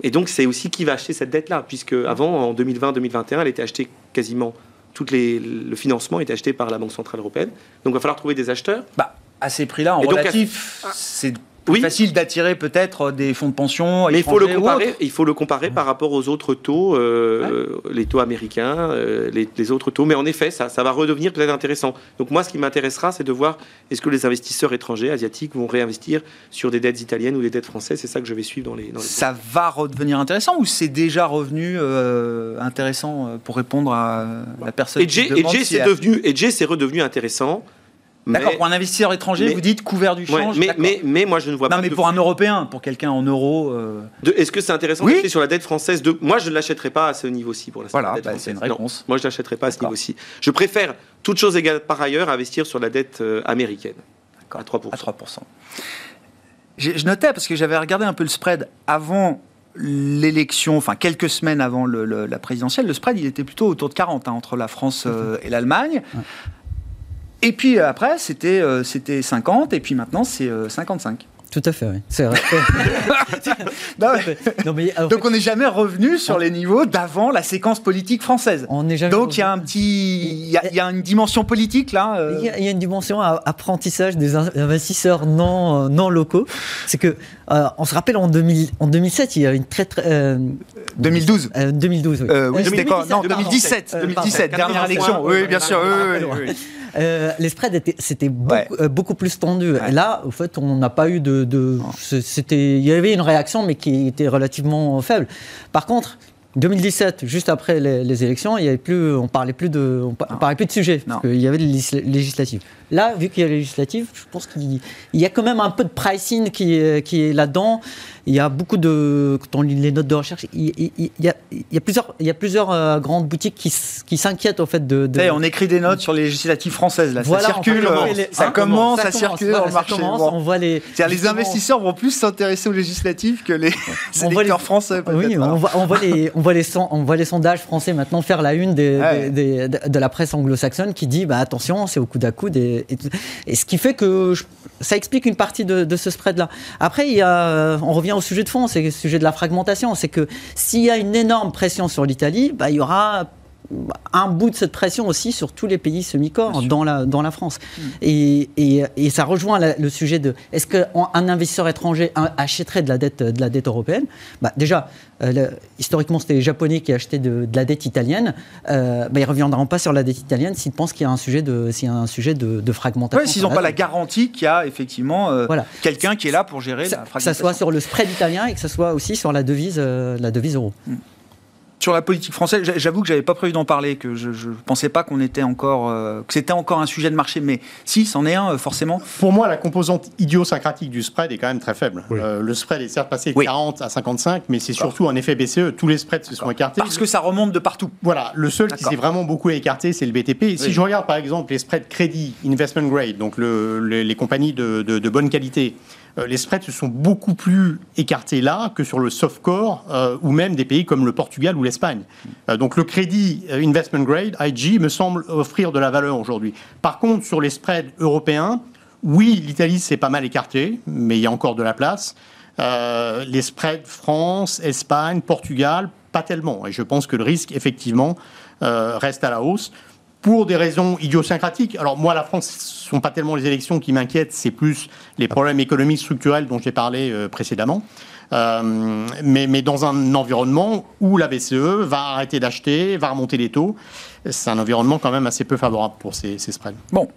et donc, c'est aussi qui va acheter cette dette-là, puisque avant, en 2020-2021, elle était achetée quasiment tout les, le financement est acheté par la Banque Centrale Européenne. Donc il va falloir trouver des acheteurs. Bah, à ces prix-là, en relatif, c'est oui. facile d'attirer peut-être des fonds de pension. Mais il faut le comparer. Il faut le comparer par rapport aux autres taux, euh, les taux américains, euh, les, autres taux. Mais en effet, ça, ça va redevenir peut-être intéressant. Donc moi, ce qui m'intéressera, c'est de voir est-ce que les investisseurs étrangers, asiatiques, vont réinvestir sur des dettes italiennes ou des dettes françaises? C'est ça que je vais suivre dans les. ça va redevenir intéressant ou c'est déjà revenu euh, intéressant pour répondre à la personne. Et J, c'est devenu, et c'est redevenu intéressant. D'accord, pour un investisseur étranger, vous dites couvert du change. mais, mais, mais, moi, je ne vois pas. Non, mais pour un Européen, pour quelqu'un en euros. Euh, est-ce que c'est intéressant d'acheter sur la dette française de... Moi, je ne l'achèterai pas à ce niveau-ci pour l'instant. Voilà, bah, c'est une réponse. moi, je ne l'achèterai pas à ce niveau-ci. Je préfère, toute chose égale par ailleurs, investir sur la dette euh, américaine. À 3%. À 3%. Je notais, parce que j'avais regardé un peu le spread avant l'élection, enfin quelques semaines avant la présidentielle, le spread il était plutôt autour de 40 hein, entre la France euh, et l'Allemagne. Et puis euh, après, c'était euh, c'était 50, et puis maintenant, c'est 55. Euh, Tout à fait, oui. C'est vrai. Donc on n'est jamais revenu sur les niveaux d'avant la séquence politique française. On jamais Donc il y a un petit, il y, a, une dimension politique là. Il y, a une dimension apprentissage des investisseurs non non locaux. C'est que on se rappelle en, 2000, en 2007, il y a une très très 2012. 2012. Oui, oui c'était quoi Non, 2017. 2017, dernière élection. Oui, bien sûr. oui, euh, les spreads étaient, c'était beaucoup, euh, beaucoup, plus tendu. Et là, au fait, on n'a pas eu de, de c'était, il y avait une réaction, mais qui était relativement faible. Par contre, 2017, juste après les, élections, il y avait plus, on parlait plus de, on, parlait plus de sujet, parce qu'il y avait les législatives. Là, vu qu'il y a les législatives, je pense qu'il y a quand même un peu de pricing qui est, qui est là-dedans. Il y a beaucoup de, quand on lit les notes de recherche, il, y, a, il y a, plusieurs, il y a plusieurs euh, grandes boutiques qui, qui s'inquiètent au fait de. de... on écrit des notes sur les législatives françaises là. ça circule, ça, commence, ça, circule dans le marché. On voit les. les investisseurs vont plus s'intéresser aux législatives que les électeurs français. Oui, on voit, on voit les, on voit les, on voit les sondages français maintenant faire la une des, des, de la presse anglo-saxonne qui dit, bah attention, c'est au coup d'à coude et, et, ce qui fait que ça explique une partie de, de ce spread là. Après, il y a, on revient au sujet de fond, c'est le sujet de la fragmentation. C'est que s'il y a une énorme pression sur l'Italie, bah, il y aura un bout de cette pression aussi sur tous les pays semi-corps dans la, dans la France. Mm. Et, et, ça rejoint le sujet de est-ce qu'un investisseur étranger achèterait de la dette, de la dette européenne? Bah, Déjà, euh, historiquement, c'était les Japonais qui achetaient de, de la dette italienne. Euh, bah, ils ne reviendront pas sur la dette italienne s'ils pensent qu'il y a un sujet de, s'il y a un sujet de, fragmentation. s'ils n'ont pas la garantie qu'il y a effectivement euh, quelqu'un qui est là pour gérer la fragmentation. Que ce soit sur le spread italien et que ce soit aussi sur la devise, la devise euro. Mm sur la politique française, j'avoue que j'avais pas prévu d'en parler, que je, ne pensais pas qu'on était encore, euh, que c'était encore un sujet de marché, mais si, c'en est un euh, forcément. Pour moi, la composante idiosyncratique du spread est quand même très faible. Euh, le spread est certes passé de 40 à 55, mais c'est surtout un effet BCE. Tous les spreads se sont écartés. Parce que ça remonte de partout. Voilà, le seul qui s'est vraiment beaucoup écarté, c'est le BTP. Si je regarde par exemple les spreads crédit, investment grade, donc les compagnies de, de bonne qualité. Euh, les spreads se sont beaucoup plus écartés là que sur le soft core euh, ou même des pays comme le Portugal ou l'Espagne. Euh, donc le crédit investment grade, IG, me semble offrir de la valeur aujourd'hui. Par contre, sur les spreads européens, oui, l'Italie s'est pas mal écartée, mais il y a encore de la place. les spreads France, Espagne, Portugal, pas tellement. Et je pense que le risque, effectivement, reste à la hausse pour des raisons idiosyncratiques. Alors moi, la France, ce ne sont pas tellement les élections qui m'inquiètent, c'est plus les problèmes économiques structurels dont j'ai parlé euh, précédemment. Euh, mais, dans un environnement où la BCE va arrêter d'acheter, va remonter les taux, c'est un environnement quand même assez peu favorable pour ces, ces spreads. Bon,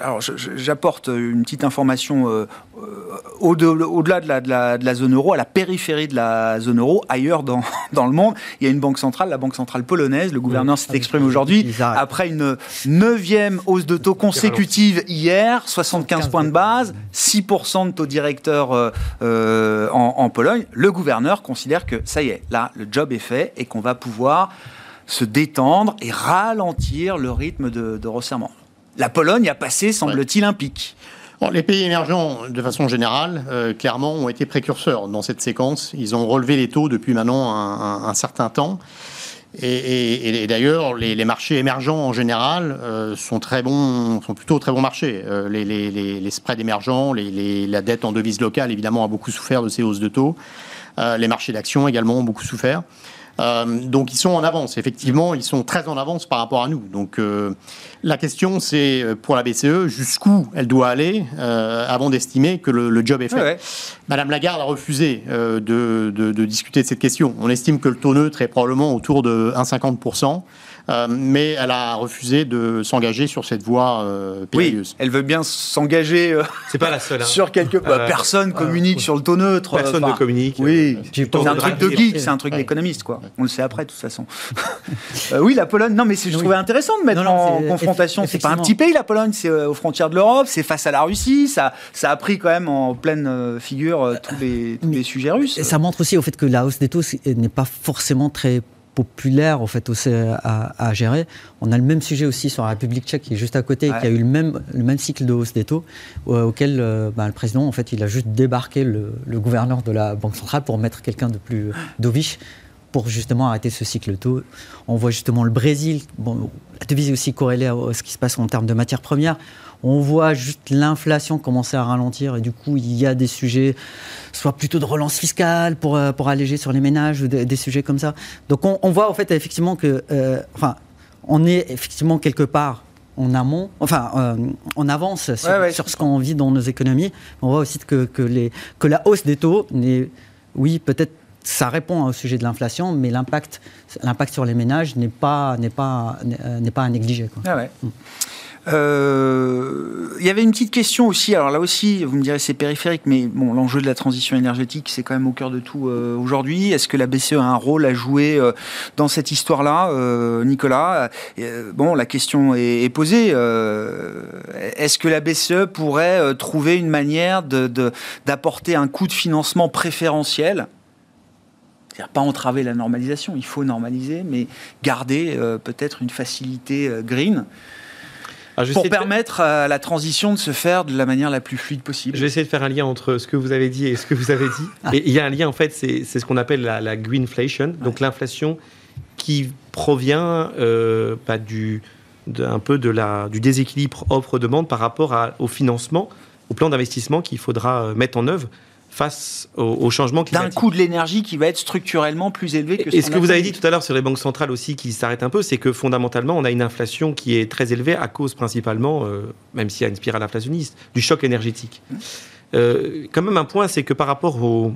alors j'apporte une petite information euh, euh, au-delà de, la, zone euro, à la périphérie de la zone euro, ailleurs dans, dans, le monde. Il y a une banque centrale, la banque centrale polonaise. Le gouverneur s'est exprimé aujourd'hui après une neuvième hausse de taux consécutive hier, 75 points de base, 6% de taux directeur euh, en, Pologne. Le gouverneur considère que ça y est, là, le job est fait et qu'on va pouvoir se détendre et ralentir le rythme de, de resserrement la Pologne a passé, semble-t-il, un pic. les pays émergents, de façon générale, euh, clairement, ont été précurseurs dans cette séquence. Ils ont relevé les taux depuis maintenant un, certain temps. Et, d'ailleurs, les, marchés émergents en général euh, sont très bons, sont plutôt très bons marchés. Euh, les, spreads émergents, la dette en devise locale, évidemment, a beaucoup souffert de ces hausses de taux. les marchés d'actions également ont beaucoup souffert. Euh, donc ils sont en avance, effectivement, ils sont très en avance par rapport à nous. Donc euh, la question c'est pour la BCE jusqu'où elle doit aller avant d'estimer que le, job est fait? Madame Lagarde a refusé de, de, discuter de cette question. On estime que le taux neutre est probablement autour de 1,50%. Euh, mais elle a refusé de s'engager sur cette voie euh, périlleuse. Oui, elle veut bien s'engager. Euh, c'est pas la seule. Hein. Sur quelque... personne communique sur le taux neutre. Personne ne communique. Oui, c'est un truc de geek, c'est un truc d'économiste, quoi. On le sait après, de toute façon. oui, la Pologne. Non, mais je trouvais intéressant de mettre en confrontation. C'est pas un petit pays, la Pologne. C'est aux frontières de l'Europe. C'est face à la Russie. Ça, ça a pris quand même en pleine figure tous les, tous les sujets russes. Ça montre aussi au fait que la hausse des taux n'est pas forcément très populaire au fait aussi à, gérer. On a le même sujet aussi sur la République tchèque qui est juste à côté, qui a eu le même, le même cycle de hausse des taux, euh, auquel euh, bah, le président, en fait, il a juste débarqué le, gouverneur de la Banque centrale pour mettre quelqu'un de plus dovish pour justement arrêter ce cycle de taux. On voit justement le Brésil, bon, la devise est aussi corrélée à ce qui se passe en termes de matières premières on voit juste l'inflation commencer à ralentir et du coup il y a des sujets, soit plutôt de relance fiscale pour, euh, pour alléger sur les ménages ou des, sujets comme ça. Donc on, voit en fait effectivement que, euh, enfin, on est effectivement quelque part en amont, enfin euh, en avance sur, ce qu'on vit dans nos économies. On voit aussi que, que, les, que la hausse des taux, oui peut-être ça répond au sujet de l'inflation, mais l'impact, l'impact sur les ménages n'est pas, n'est pas, n'est pas à négliger. Quoi. Ah ouais. Mm. Euh, il y avait une petite question aussi. Alors là aussi, vous me direz c'est périphérique, mais bon, l'enjeu de la transition énergétique, c'est quand même au cœur de tout euh, aujourd'hui. Est-ce que la BCE a un rôle à jouer euh, dans cette histoire-là, Nicolas? Bon, la question est, posée. Est-ce que la BCE pourrait trouver une manière d'apporter un coût de financement préférentiel? C'est-à-dire pas entraver la normalisation, il faut normaliser, mais garder peut-être une facilité green pour permettre à la transition de se faire de la manière la plus fluide possible. Je vais essayer de faire un lien entre ce que vous avez dit et ce que vous avez dit. Ah. Et il y a un lien, en fait, c'est ce qu'on appelle la, greenflation, donc l'inflation qui provient euh, bah, du, un peu de la, du déséquilibre offre-demande par rapport au financement, au plan d'investissement qu'il faudra euh, mettre en œuvre face au, changement climatique. D'un coût de l'énergie qui va être structurellement plus élevé que ce Et ce que vous avez dit tout à l'heure sur les banques centrales aussi qui s'arrêtent un peu, c'est que fondamentalement, on a une inflation qui est très élevée à cause principalement, euh, même s'il y a une spirale inflationniste, du choc énergétique. Euh, quand même un point, c'est que par rapport aux,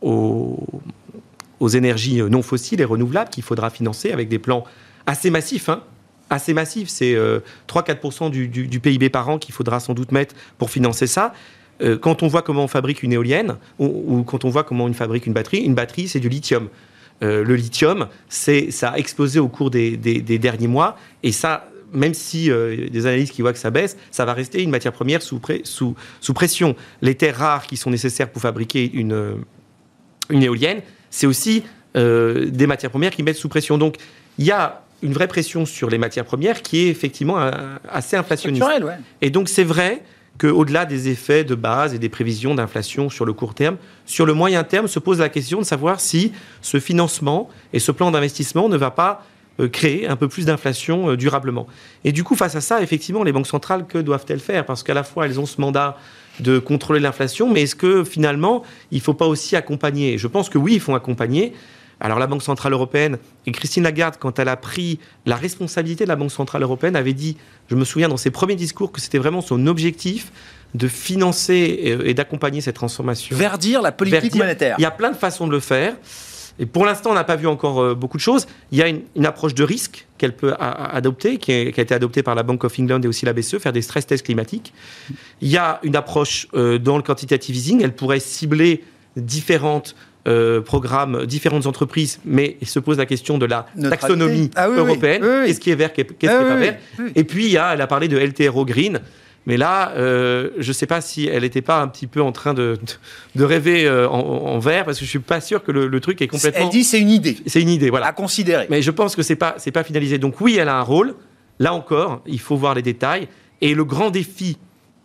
aux, énergies non fossiles et renouvelables qu'il faudra financer avec des plans assez massifs, hein, assez massifs, c'est 3-4% euh, du, du, PIB par an qu'il faudra sans doute mettre pour financer ça. Euh, quand on voit comment on fabrique une éolienne, ou, quand on voit comment on fabrique une batterie, une batterie, c'est du lithium. Euh, le lithium, c'est, ça a explosé au cours des, derniers mois, et ça, même si euh, des analystes qui voient que ça baisse, ça va rester une matière première sous, sous, pression. Les terres rares qui sont nécessaires pour fabriquer une, une éolienne, c'est aussi des matières premières qui mettent sous pression. Donc, il y a une vraie pression sur les matières premières qui est effectivement assez inflationniste. Et donc, c'est vrai qu'au-delà des effets de base et des prévisions d'inflation sur le court terme, sur le moyen terme se pose la question de savoir si ce financement et ce plan d'investissement ne va pas euh, créer un peu plus d'inflation euh, durablement. Et du coup, face à ça, effectivement, les banques centrales, que doivent-elles faire? Parce qu'à la fois, elles ont ce mandat de contrôler l'inflation, mais est-ce que finalement, il ne faut pas aussi accompagner? Je pense que oui, il faut accompagner, alors la Banque Centrale Européenne, et Christine Lagarde, quand elle a pris la responsabilité de la Banque Centrale Européenne, avait dit, je me souviens dans ses premiers discours, que c'était vraiment son objectif de financer et, d'accompagner cette transformation. Verdir la politique monétaire. Il y a plein de façons de le faire. Et pour l'instant, on n'a pas vu encore euh, beaucoup de choses. Il y a une, approche de risque qu'elle peut adopter, qui, a été adoptée par la Bank of England et aussi la BCE, faire des stress tests climatiques. Il y a une approche euh, dans le quantitative easing. Elle pourrait cibler différentes euh, programme différentes entreprises, mais il se pose la question de la taxonomie ah européenne. Qu'est-ce qui est vert, qu'est-ce qui n'est pas vert Et puis, il y a, elle a parlé de LTRO Green. Mais là, euh, je ne sais pas si elle n'était pas un petit peu en train de, de rêver euh, en, vert, parce que je suis pas sûr que le, truc est complètement. Elle dit c'est une idée. C'est une idée, voilà. À considérer. Mais je pense que c'est pas c'est pas finalisé. Donc oui, elle a un rôle. Là encore, il faut voir les détails. Et le grand défi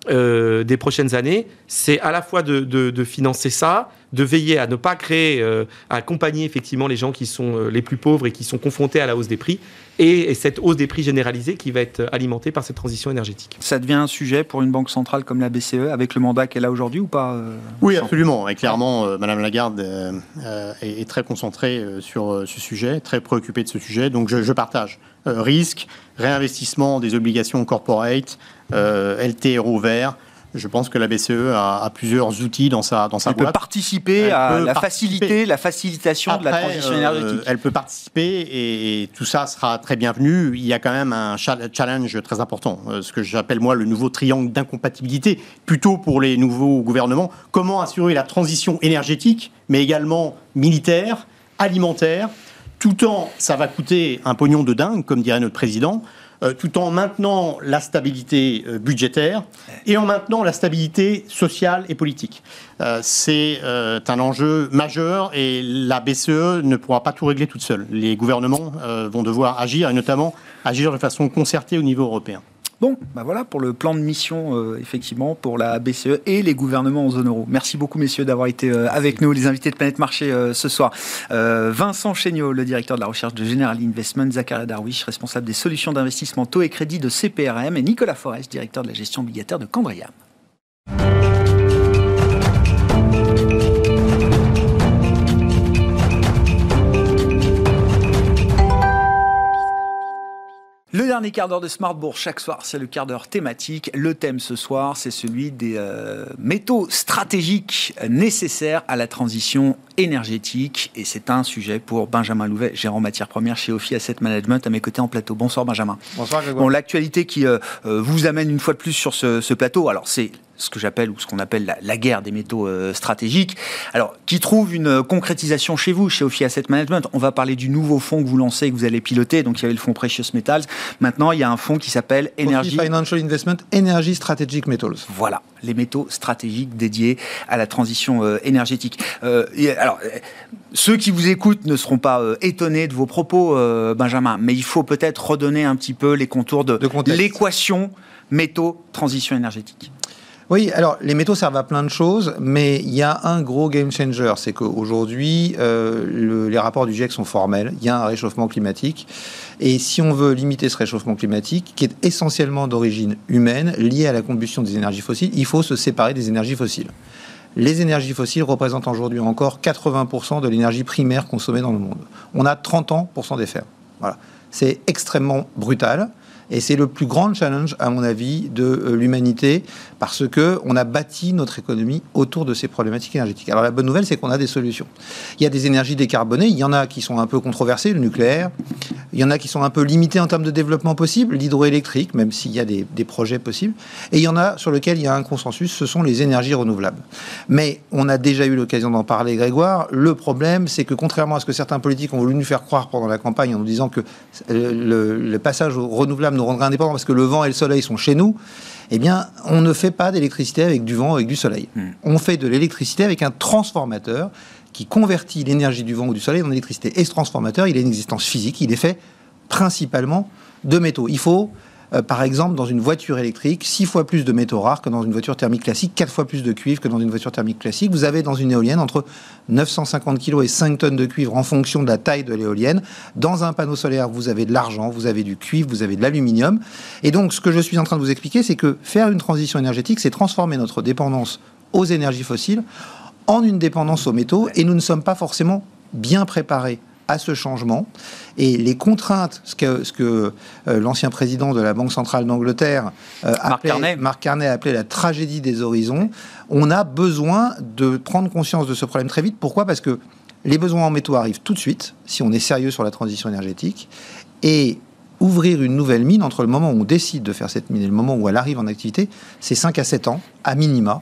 euh, des prochaines années, c'est à la fois de, financer ça, de veiller à ne pas créer, euh, à accompagner effectivement les gens qui sont euh, les plus pauvres et qui sont confrontés à la hausse des prix, et, cette hausse des prix généralisée qui va être alimentée par cette transition énergétique. Ça devient un sujet pour une banque centrale comme la BCE, avec le mandat qu'elle a aujourd'hui ou pas Oui, absolument. Et clairement, Madame Lagarde est, très concentrée sur ce sujet, très préoccupée de ce sujet, donc je, je partage. Risque, réinvestissement des obligations corporate, euh, LTRO vert. Je pense que la BCE a, plusieurs outils dans sa dans sa elle Peut participer à la facilité, la facilitation de la transition euh, énergétique. elle peut participer et, tout ça sera très bienvenu. Il y a quand même un challenge très important, euh, ce que j'appelle moi le nouveau triangle d'incompatibilité, plutôt pour les nouveaux gouvernements. Comment assurer la transition énergétique, mais également militaire, alimentaire, tout en ça va coûter un pognon de dingue, comme dirait notre président. Euh, tout en maintenant la stabilité euh, budgétaire et en maintenant la stabilité sociale et politique. Euh, c'est un enjeu majeur et la BCE ne pourra pas tout régler toute seule. Les gouvernements vont devoir agir et notamment agir de façon concertée au niveau européen. Bon, bah voilà pour le plan de mission, euh, effectivement, pour la BCE et les gouvernements en zone euro. Merci beaucoup, messieurs, d'avoir été euh, avec nous, les invités de Planète Marché euh, ce soir. Vincent Chéniaud, le directeur de la recherche de General Investment, Zakaria Darwish, responsable des solutions d'investissement taux et crédit de CPRM, et Nicolas Forest, directeur de la gestion obligataire de Candriam. Le dernier quart d'heure de Smartbourg, chaque soir, c'est le quart d'heure thématique. Le thème ce soir, c'est celui des euh, métaux stratégiques nécessaires à la transition énergétique. Et c'est un sujet pour Benjamin Louvet, gérant matières premières chez Ophi Asset Management, à mes côtés en plateau. Bonsoir Benjamin. Bonsoir Grégoire. Bon, l'actualité qui euh, euh, vous amène une fois de plus sur ce, ce plateau, alors c'est ce que j'appelle ou ce qu'on appelle la, guerre des métaux euh, stratégiques, alors qui trouve une concrétisation chez vous, chez Ophi Asset Management? On va parler du nouveau fonds que vous lancez, que vous allez piloter. Donc il y avait le fonds Precious Metals. Maintenant, il y a un fonds qui s'appelle Energy Financial Investment Energy Strategic Metals. Voilà, les métaux stratégiques dédiés à la transition euh, énergétique. Euh, alors, ceux qui vous écoutent ne seront pas étonnés de vos propos, Benjamin, mais il faut peut-être redonner un petit peu les contours de, de l'équation métaux transition énergétique. Oui, alors les métaux servent à plein de choses, mais il y a un gros game changer, c'est qu'aujourd'hui, euh, les rapports du GIEC sont formels, il y a un réchauffement climatique, et si on veut limiter ce réchauffement climatique, qui est essentiellement d'origine humaine, lié à la combustion des énergies fossiles, il faut se séparer des énergies fossiles. Les énergies fossiles représentent aujourd'hui encore 80% de l'énergie primaire consommée dans le monde. On a 30 ans pour s'en défaire. Voilà. C'est extrêmement brutal. Et c'est le plus grand challenge, à mon avis, de euh, l'humanité, parce que on a bâti notre économie autour de ces problématiques énergétiques. Alors la bonne nouvelle, c'est qu'on a des solutions. Il y a des énergies décarbonées. Il y en a qui sont un peu controversées, le nucléaire. Il y en a qui sont un peu limitées en termes de développement possible, l'hydroélectrique, même s'il y a des, projets possibles. Et il y en a sur lesquels il y a un consensus, ce sont les énergies renouvelables. Mais on a déjà eu l'occasion d'en parler, Grégoire. Le problème, c'est que contrairement à ce que certains politiques ont voulu nous faire croire pendant la campagne en nous disant que euh, le, le passage aux renouvelables nous rendrait indépendants parce que le vent et le soleil sont chez nous, eh bien, on ne fait pas d'électricité avec du vent, avec du soleil. Hmm. On fait de l'électricité avec un transformateur qui convertit l'énergie du vent ou du soleil en électricité. Et ce transformateur, il a une existence physique, il est fait principalement de métaux. Il faut euh, par exemple, dans une voiture électrique, 6 fois plus de métaux rares que dans une voiture thermique classique, 4 fois plus de cuivre que dans une voiture thermique classique. Vous avez dans une éolienne entre 950 kg et 5 tonnes de cuivre en fonction de la taille de l'éolienne. Dans un panneau solaire, vous avez de l'argent, vous avez du cuivre, vous avez de l'aluminium. Et donc, ce que je suis en train de vous expliquer, c'est que faire une transition énergétique, c'est transformer notre dépendance aux énergies fossiles en une dépendance aux métaux. Et nous ne sommes pas forcément bien préparés à ce changement. Et les contraintes, ce que, ce que euh, l'ancien président de la Banque centrale d'Angleterre, euh, Marc, Carnet. Marc Carnet, a appelé la tragédie des horizons, on a besoin de prendre conscience de ce problème très vite. Pourquoi? Parce que les besoins en métaux arrivent tout de suite, si on est sérieux sur la transition énergétique. Et ouvrir une nouvelle mine entre le moment où on décide de faire cette mine et le moment où elle arrive en activité, c'est 5 à 7 ans, à minima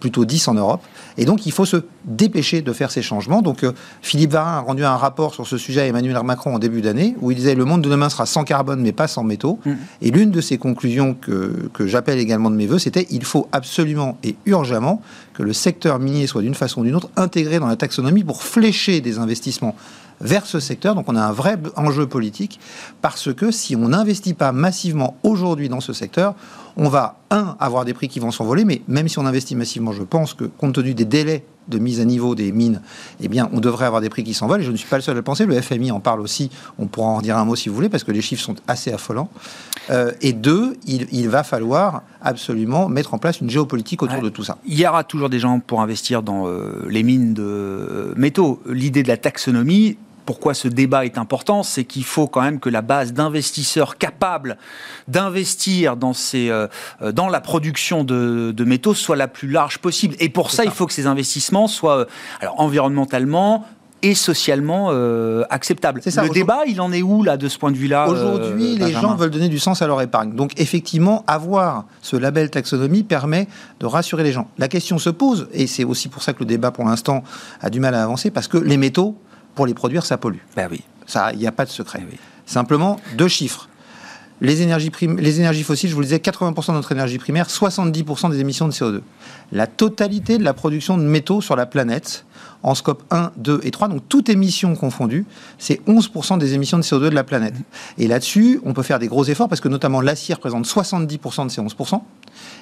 plutôt 10 en Europe. Et donc, il faut se dépêcher de faire ces changements. Donc, euh, Philippe Varin a rendu un rapport sur ce sujet à Emmanuel Macron en début d'année, où il disait le monde de demain sera sans carbone, mais pas sans métaux. Mm. Et l'une de ses conclusions que, que j'appelle également de mes voeux, c'était il faut absolument et urgemment que le secteur minier soit d'une façon ou d'une autre intégré dans la taxonomie pour flécher des investissements vers ce secteur. Donc on a un vrai enjeu politique parce que si on n'investit pas massivement aujourd'hui dans ce secteur, on va, un, avoir des prix qui vont s'envoler, mais même si on investit massivement, je pense que compte tenu des délais de mise à niveau des mines, eh bien, on devrait avoir des prix qui s'envolent. Et je ne suis pas le seul à le penser. Le FMI en parle aussi. On pourra en dire un mot si vous voulez, parce que les chiffres sont assez affolants. Euh, et deux, il, va falloir absolument mettre en place une géopolitique autour de tout ça. Il y aura toujours des gens pour investir dans euh, les mines de métaux. L'idée de la taxonomie, pourquoi ce débat est important, c'est qu'il faut quand même que la base d'investisseurs capables d'investir dans, euh, dans la production de, métaux soit la plus large possible. Et pour ça, il faut que ces investissements soient euh, alors, environnementalement, et socialement euh, acceptables. le débat, il en est où là de ce point de vue-là Aujourd'hui, les gens veulent donner du sens à leur épargne. Donc effectivement, avoir ce label taxonomie permet de rassurer les gens. La question se pose, et c'est aussi pour ça que le débat pour l'instant a du mal à avancer, parce que les métaux, pour les produire, ça pollue. Ben oui. Ça, il n'y a pas de secret. Ben Simplement, deux chiffres. Les énergies, les énergies fossiles, je vous le disais, 80% de notre énergie primaire, 70% des émissions de CO2. La totalité de la production de métaux sur la planète, en scope 1, 2 et 3, donc toute émission confondue, c'est 11% des émissions de CO2 de la planète. Et là-dessus, on peut faire des gros efforts parce que notamment l'acier représente 70% de ces 11%,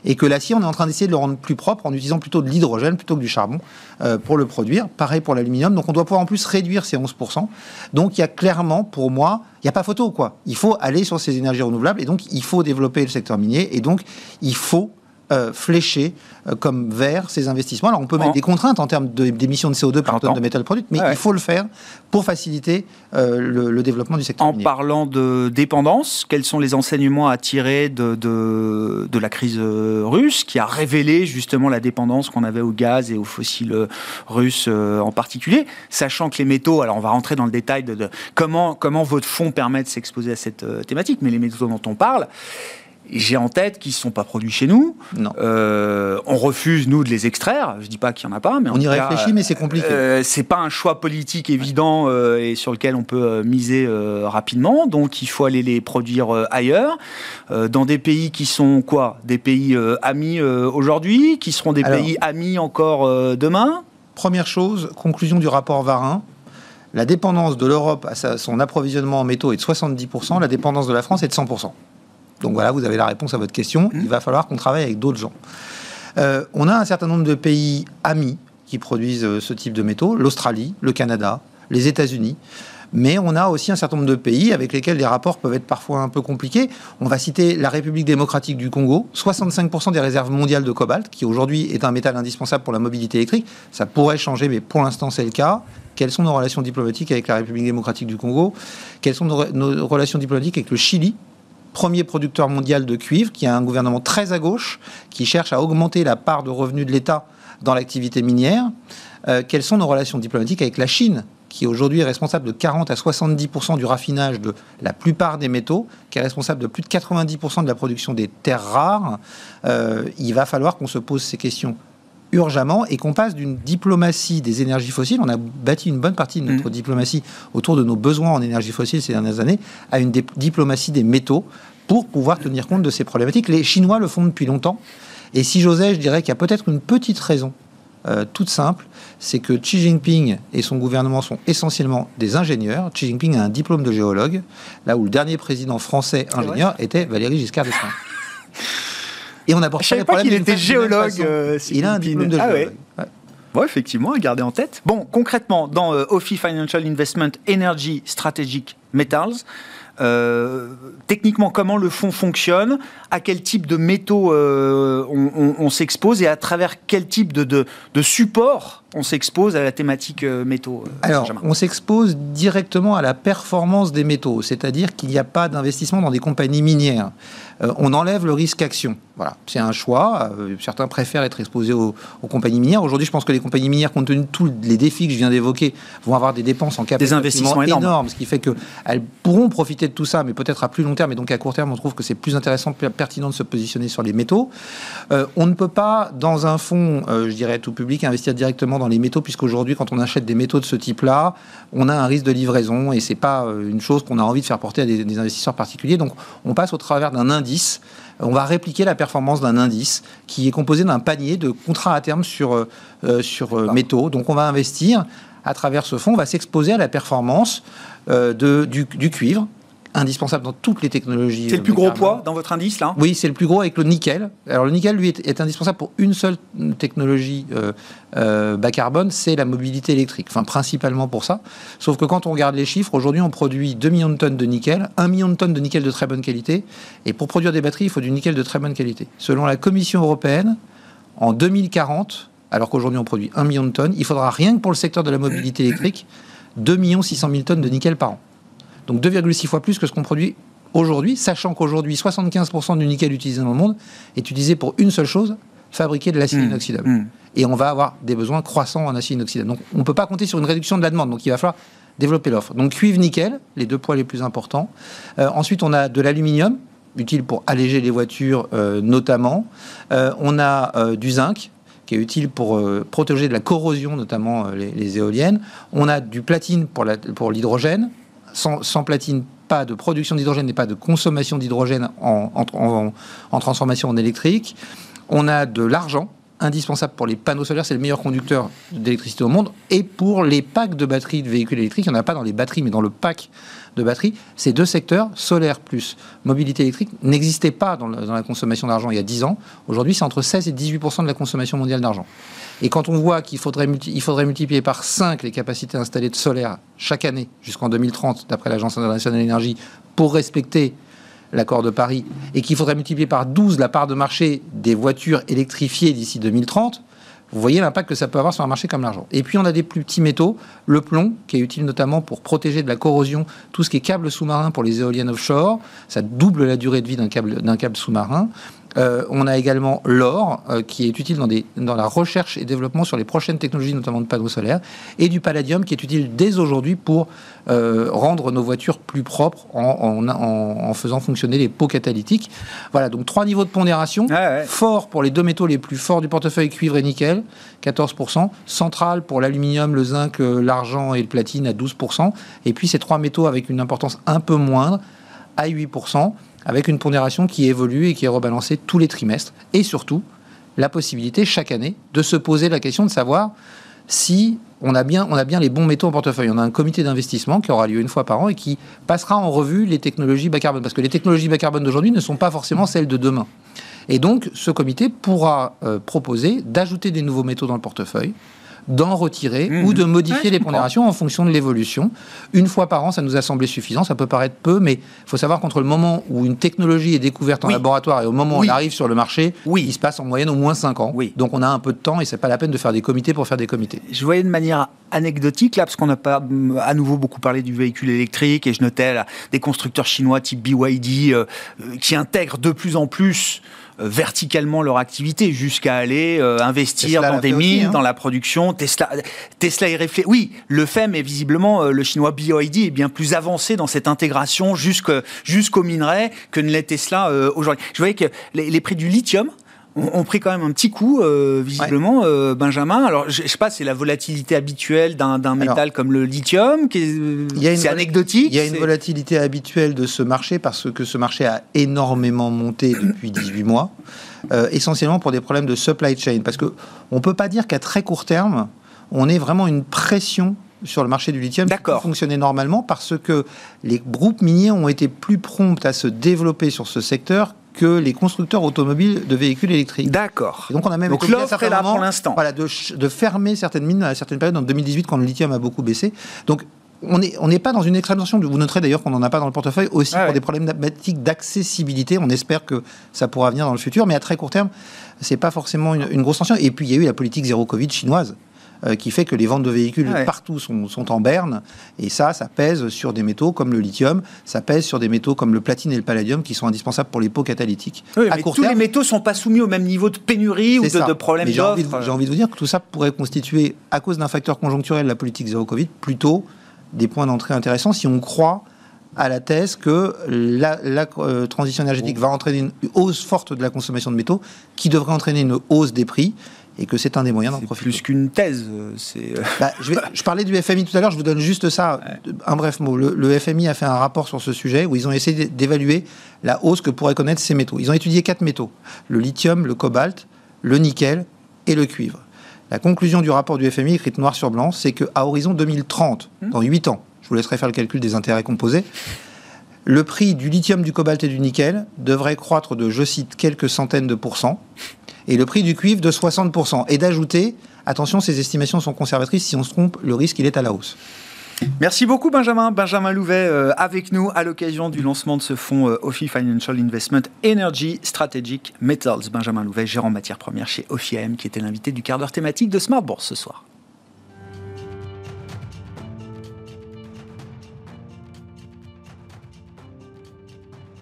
et que l'acier, on est en train d'essayer de le rendre plus propre en utilisant plutôt de l'hydrogène plutôt que du charbon euh, pour le produire. Pareil pour l'aluminium, donc on doit pouvoir en plus réduire ces 11%. Donc il y a clairement, pour moi, il n'y a pas photo, quoi. Il faut aller sur ces énergies renouvelables, et donc il faut développer le secteur minier, et donc il faut euh, flécher euh, comme vers ces investissements. Alors on peut mettre des contraintes en termes d'émissions de, CO2 par tonne de métal produit, mais il faut le faire pour faciliter euh, le, développement du secteur. En parlant de dépendance, quels sont les enseignements à tirer de, de, la crise russe qui a révélé justement la dépendance qu'on avait au gaz et aux fossiles russes en particulier, sachant que les métaux, alors on va rentrer dans le détail de, comment, comment votre fonds permet de s'exposer à cette thématique, mais les métaux dont on parle, j'ai en tête qu'ils ne sont pas produits chez nous. Non. Euh, on refuse, nous, de les extraire. Je ne dis pas qu'il n'y en a pas, mais on y réfléchit, mais c'est compliqué. Euh, c'est pas un choix politique évident euh, et sur lequel on peut euh, miser rapidement. Donc, il faut aller les produire ailleurs, dans des pays qui sont quoi? Des pays amis aujourd'hui, qui seront des pays amis encore demain? Première chose, conclusion du rapport Varin. La dépendance de l'Europe à son approvisionnement en métaux est de 70%, la dépendance de la France est de 100%. Donc voilà, vous avez la réponse à votre question. Il va falloir qu'on travaille avec d'autres gens. Euh, on a un certain nombre de pays amis qui produisent euh, ce type de métaux, l'Australie, le Canada, les États-Unis. Mais on a aussi un certain nombre de pays avec lesquels les rapports peuvent être parfois un peu compliqués. On va citer la République démocratique du Congo, 65% des réserves mondiales de cobalt, qui aujourd'hui est un métal indispensable pour la mobilité électrique. Ça pourrait changer, mais pour l'instant c'est le cas. Quelles sont nos relations diplomatiques avec la République démocratique du Congo? Quelles sont nos relations diplomatiques avec le Chili? Premier producteur mondial de cuivre, qui a un gouvernement très à gauche, qui cherche à augmenter la part de revenus de l'État dans l'activité minière. Euh, quelles sont nos relations diplomatiques avec la Chine qui aujourd'hui est responsable de 40 à 70% du raffinage de la plupart des métaux, qui est responsable de plus de 90% de la production des terres rares, euh, il va falloir qu'on se pose ces questions urgemment et qu'on passe d'une diplomatie des énergies fossiles, on a bâti une bonne partie de notre mm. diplomatie autour de nos besoins en énergie fossile ces dernières années, à une diplomatie des métaux pour pouvoir tenir compte de ces problématiques. Les Chinois le font depuis longtemps. Et si j'osais, je dirais qu'il y a peut-être une petite raison euh, toute simple, c'est que Xi Jinping et son gouvernement sont essentiellement des ingénieurs. Xi Jinping a un diplôme de géologue, là où le dernier président français ingénieur était Valéry Giscard d'Estaing. Et on a Je savais pas qu'il était géologue. Euh, il a un diplôme de ah géologue. Ouais. effectivement, à garder en tête. Bon, concrètement, dans euh, OFI Financial Investment Energy Strategic Metals, euh, techniquement, comment le fonds fonctionne, à quel type de métaux euh, on, s'expose et à travers quel type de, de, de support on s'expose à la thématique métaux Alors, on s'expose directement à la performance des métaux, c'est-à-dire qu'il n'y a pas d'investissement dans des compagnies minières. On enlève le risque action. Voilà, c'est un choix. certains préfèrent être exposés aux, compagnies minières. Aujourd'hui, je pense que les compagnies minières, compte tenu de tous les défis que je viens d'évoquer, vont avoir des dépenses en capital des investissements énormes, ce qui fait qu'elles pourront profiter de tout ça, mais peut-être à plus long terme. Et donc à court terme, on trouve que c'est plus intéressant, plus pertinent de se positionner sur les métaux. Euh, on ne peut pas, dans un fonds, euh, je dirais tout public, investir directement dans les métaux, puisqu'aujourd'hui, quand on achète des métaux de ce type-là, on a un risque de livraison et c'est pas euh, une chose qu'on a envie de faire porter à des, des investisseurs particuliers. Donc on passe au travers d'un indice on va répliquer la performance d'un indice qui est composé d'un panier de contrats à terme sur, sur métaux. Donc on va investir à travers ce fonds, va s'exposer à la performance de, du, du cuivre, indispensable dans toutes les technologies. C'est le plus gros poids dans votre indice, là? Oui, c'est le plus gros avec le nickel. Alors, le nickel, lui, est, indispensable pour une seule technologie euh, euh, bas carbone, c'est la mobilité électrique. Enfin, principalement pour ça. Sauf que quand on regarde les chiffres, aujourd'hui, on produit 2 millions de tonnes de nickel, 1 million de tonnes de nickel de très bonne qualité. Et pour produire des batteries, il faut du nickel de très bonne qualité. Selon la Commission européenne, en 2040, alors qu'aujourd'hui on produit 1 million de tonnes, il faudra rien que pour le secteur de la mobilité électrique 2 600 000 tonnes de nickel par an donc 2,6 fois plus que ce qu'on produit aujourd'hui, sachant qu'aujourd'hui 75% du nickel utilisé dans le monde est utilisé pour une seule chose, fabriquer de l'acier mmh. inoxydable. Mmh. Et on va avoir des besoins croissants en acier inoxydable. Donc on ne peut pas compter sur une réduction de la demande, donc il va falloir développer l'offre. Donc cuivre, nickel, les deux poids les plus importants. Euh, ensuite on a de l'aluminium, utile pour alléger les voitures euh, notamment. Euh, on a du zinc, qui est utile pour protéger de la corrosion, notamment les, éoliennes. On a du platine pour l'hydrogène, sans, platine, pas de production d'hydrogène et pas de consommation d'hydrogène en, transformation en électrique. On a de l'argent indispensable pour les panneaux solaires, c'est le meilleur conducteur d'électricité au monde. Et pour les packs de batteries de véhicules électriques, il n'y en a pas dans les batteries, mais dans le pack de batteries. Ces deux secteurs, solaire plus mobilité électrique, n'existaient pas dans la, consommation d'argent il y a 10 ans. Aujourd'hui, c'est entre 16 et 18% de la consommation mondiale d'argent. Et quand on voit qu'il faudrait, multiplier par 5 les capacités installées de solaire chaque année jusqu'en 2030, d'après l'Agence internationale de l'énergie, pour respecter l'accord de Paris, et qu'il faudrait multiplier par 12 la part de marché des voitures électrifiées d'ici 2030, vous voyez l'impact que ça peut avoir sur un marché comme l'argent. Et puis on a des plus petits métaux, le plomb, qui est utile notamment pour protéger de la corrosion tout ce qui est câble sous-marin pour les éoliennes offshore. Ça double la durée de vie d'un câble sous-marin. Euh, on a également l'or, euh, qui est utile dans, des, dans, la recherche et développement sur les prochaines technologies, notamment de panneaux solaires, et du palladium, qui est utile dès aujourd'hui pour euh, rendre nos voitures plus propres en, faisant fonctionner les pots catalytiques. Voilà, donc trois niveaux de pondération. Fort pour les deux métaux les plus forts du portefeuille, cuivre et nickel, 14%. Central pour l'aluminium, le zinc, l'argent et le platine à 12%. Et puis ces trois métaux avec une importance un peu moindre, à 8% avec une pondération qui évolue et qui est rebalancée tous les trimestres. Et surtout, la possibilité chaque année de se poser la question de savoir si on a bien, les bons métaux en portefeuille. On a un comité d'investissement qui aura lieu une fois par an et qui passera en revue les technologies bas carbone. Parce que les technologies bas carbone d'aujourd'hui ne sont pas forcément celles de demain. Et donc, ce comité pourra euh, proposer d'ajouter des nouveaux métaux dans le portefeuille, d'en retirer ou mhm. de modifier les pondérations en fonction de l'évolution. Une fois par an, ça nous a semblé suffisant. Ça peut paraître peu, mais il faut savoir qu'entre le moment où une technologie est découverte en laboratoire et au moment où elle arrive sur le marché, oui. il se passe en moyenne au moins 5 ans. Oui. Donc on a un peu de temps et c'est pas la peine de faire des comités pour faire des comités. Je voyais de manière anecdotique là, parce qu'on n'a pas à nouveau beaucoup parlé du véhicule électrique et je notais des constructeurs chinois type BYD euh, euh, qui intègrent de plus en plus euh, verticalement leur activité jusqu'à aller euh, investir dans des mines, hein. dans la production. Tesla, Tesla est réfléchi. Oui, le fait, mais visiblement, euh, le chinois BYD est bien plus avancé dans cette intégration jusqu'au minerai que ne l'est Tesla aujourd'hui. Je voyais que les prix du lithium ont pris quand même un petit coup, euh, visiblement, euh, Benjamin. Alors, je, sais pas, c'est la volatilité habituelle d'un métal comme le lithium, qui c'est anecdotique. Il y a une volatilité habituelle de ce marché parce que ce marché a énormément monté depuis 18 mois, euh, essentiellement pour des problèmes de supply chain. Parce que on peut pas dire qu'à très court terme, on ait vraiment une pression sur le marché du lithium qui fonctionner normalement parce que les groupes miniers ont été plus prompts à se développer sur ce secteur que les constructeurs automobiles de véhicules électriques. D'accord. Donc on a même donc l'offre est là pour l'instant. Voilà, de, de, fermer certaines mines à certaines périodes en 2018 quand le lithium a beaucoup baissé. Donc on n'est on pas dans une extrême tension. Vous noterez d'ailleurs qu'on n'en a pas dans le portefeuille aussi pour des problèmes d'accessibilité. On espère que ça pourra venir dans le futur, mais à très court terme, c'est pas forcément une, une, grosse tension. Et puis il y a eu la politique zéro Covid chinoise euh, qui fait que les ventes de véhicules partout sont, sont, en berne. Et ça, ça pèse sur des métaux comme le lithium, ça pèse sur des métaux comme le platine et le palladium qui sont indispensables pour les pots catalytiques. Oui, mais tous les métaux ne sont pas soumis au même niveau de pénurie ou de, de problème J'ai envie, envie, de vous dire que tout ça pourrait constituer, à cause d'un facteur conjoncturel, la politique zéro Covid, plutôt des points d'entrée intéressants si on croit à la thèse que la, euh, transition énergétique va entraîner une hausse forte de la consommation de métaux, qui devrait entraîner une hausse des prix, et que c'est un des moyens d'en profiter. Plus qu'une thèse, euh, c'est. Euh, bah, je, parlais du FMI tout à l'heure, je vous donne juste ça, un bref mot. Le, FMI a fait un rapport sur ce sujet où ils ont essayé d'évaluer la hausse que pourraient connaître ces métaux. Ils ont étudié quatre métaux le lithium, le cobalt, le nickel et le cuivre. La conclusion du rapport du FMI, écrite noir sur blanc, c'est qu'à horizon 2030, mmh. dans 8 ans, je vous laisserai faire le calcul des intérêts composés, le prix du lithium, du cobalt et du nickel devrait croître de, je cite, quelques centaines de pourcents, et le prix du cuivre de 60%. Et d'ajouter, attention, ces estimations sont conservatrices, si on se trompe, le risque, il est à la hausse. Merci beaucoup Benjamin. Benjamin Louvet euh, avec nous à l'occasion du lancement de ce fonds euh, Financial Investment Energy Strategic Metals. Benjamin Louvet, gérant matières premières chez OFI qui était l'invité du quart d'heure thématique de Smart Bourse ce soir.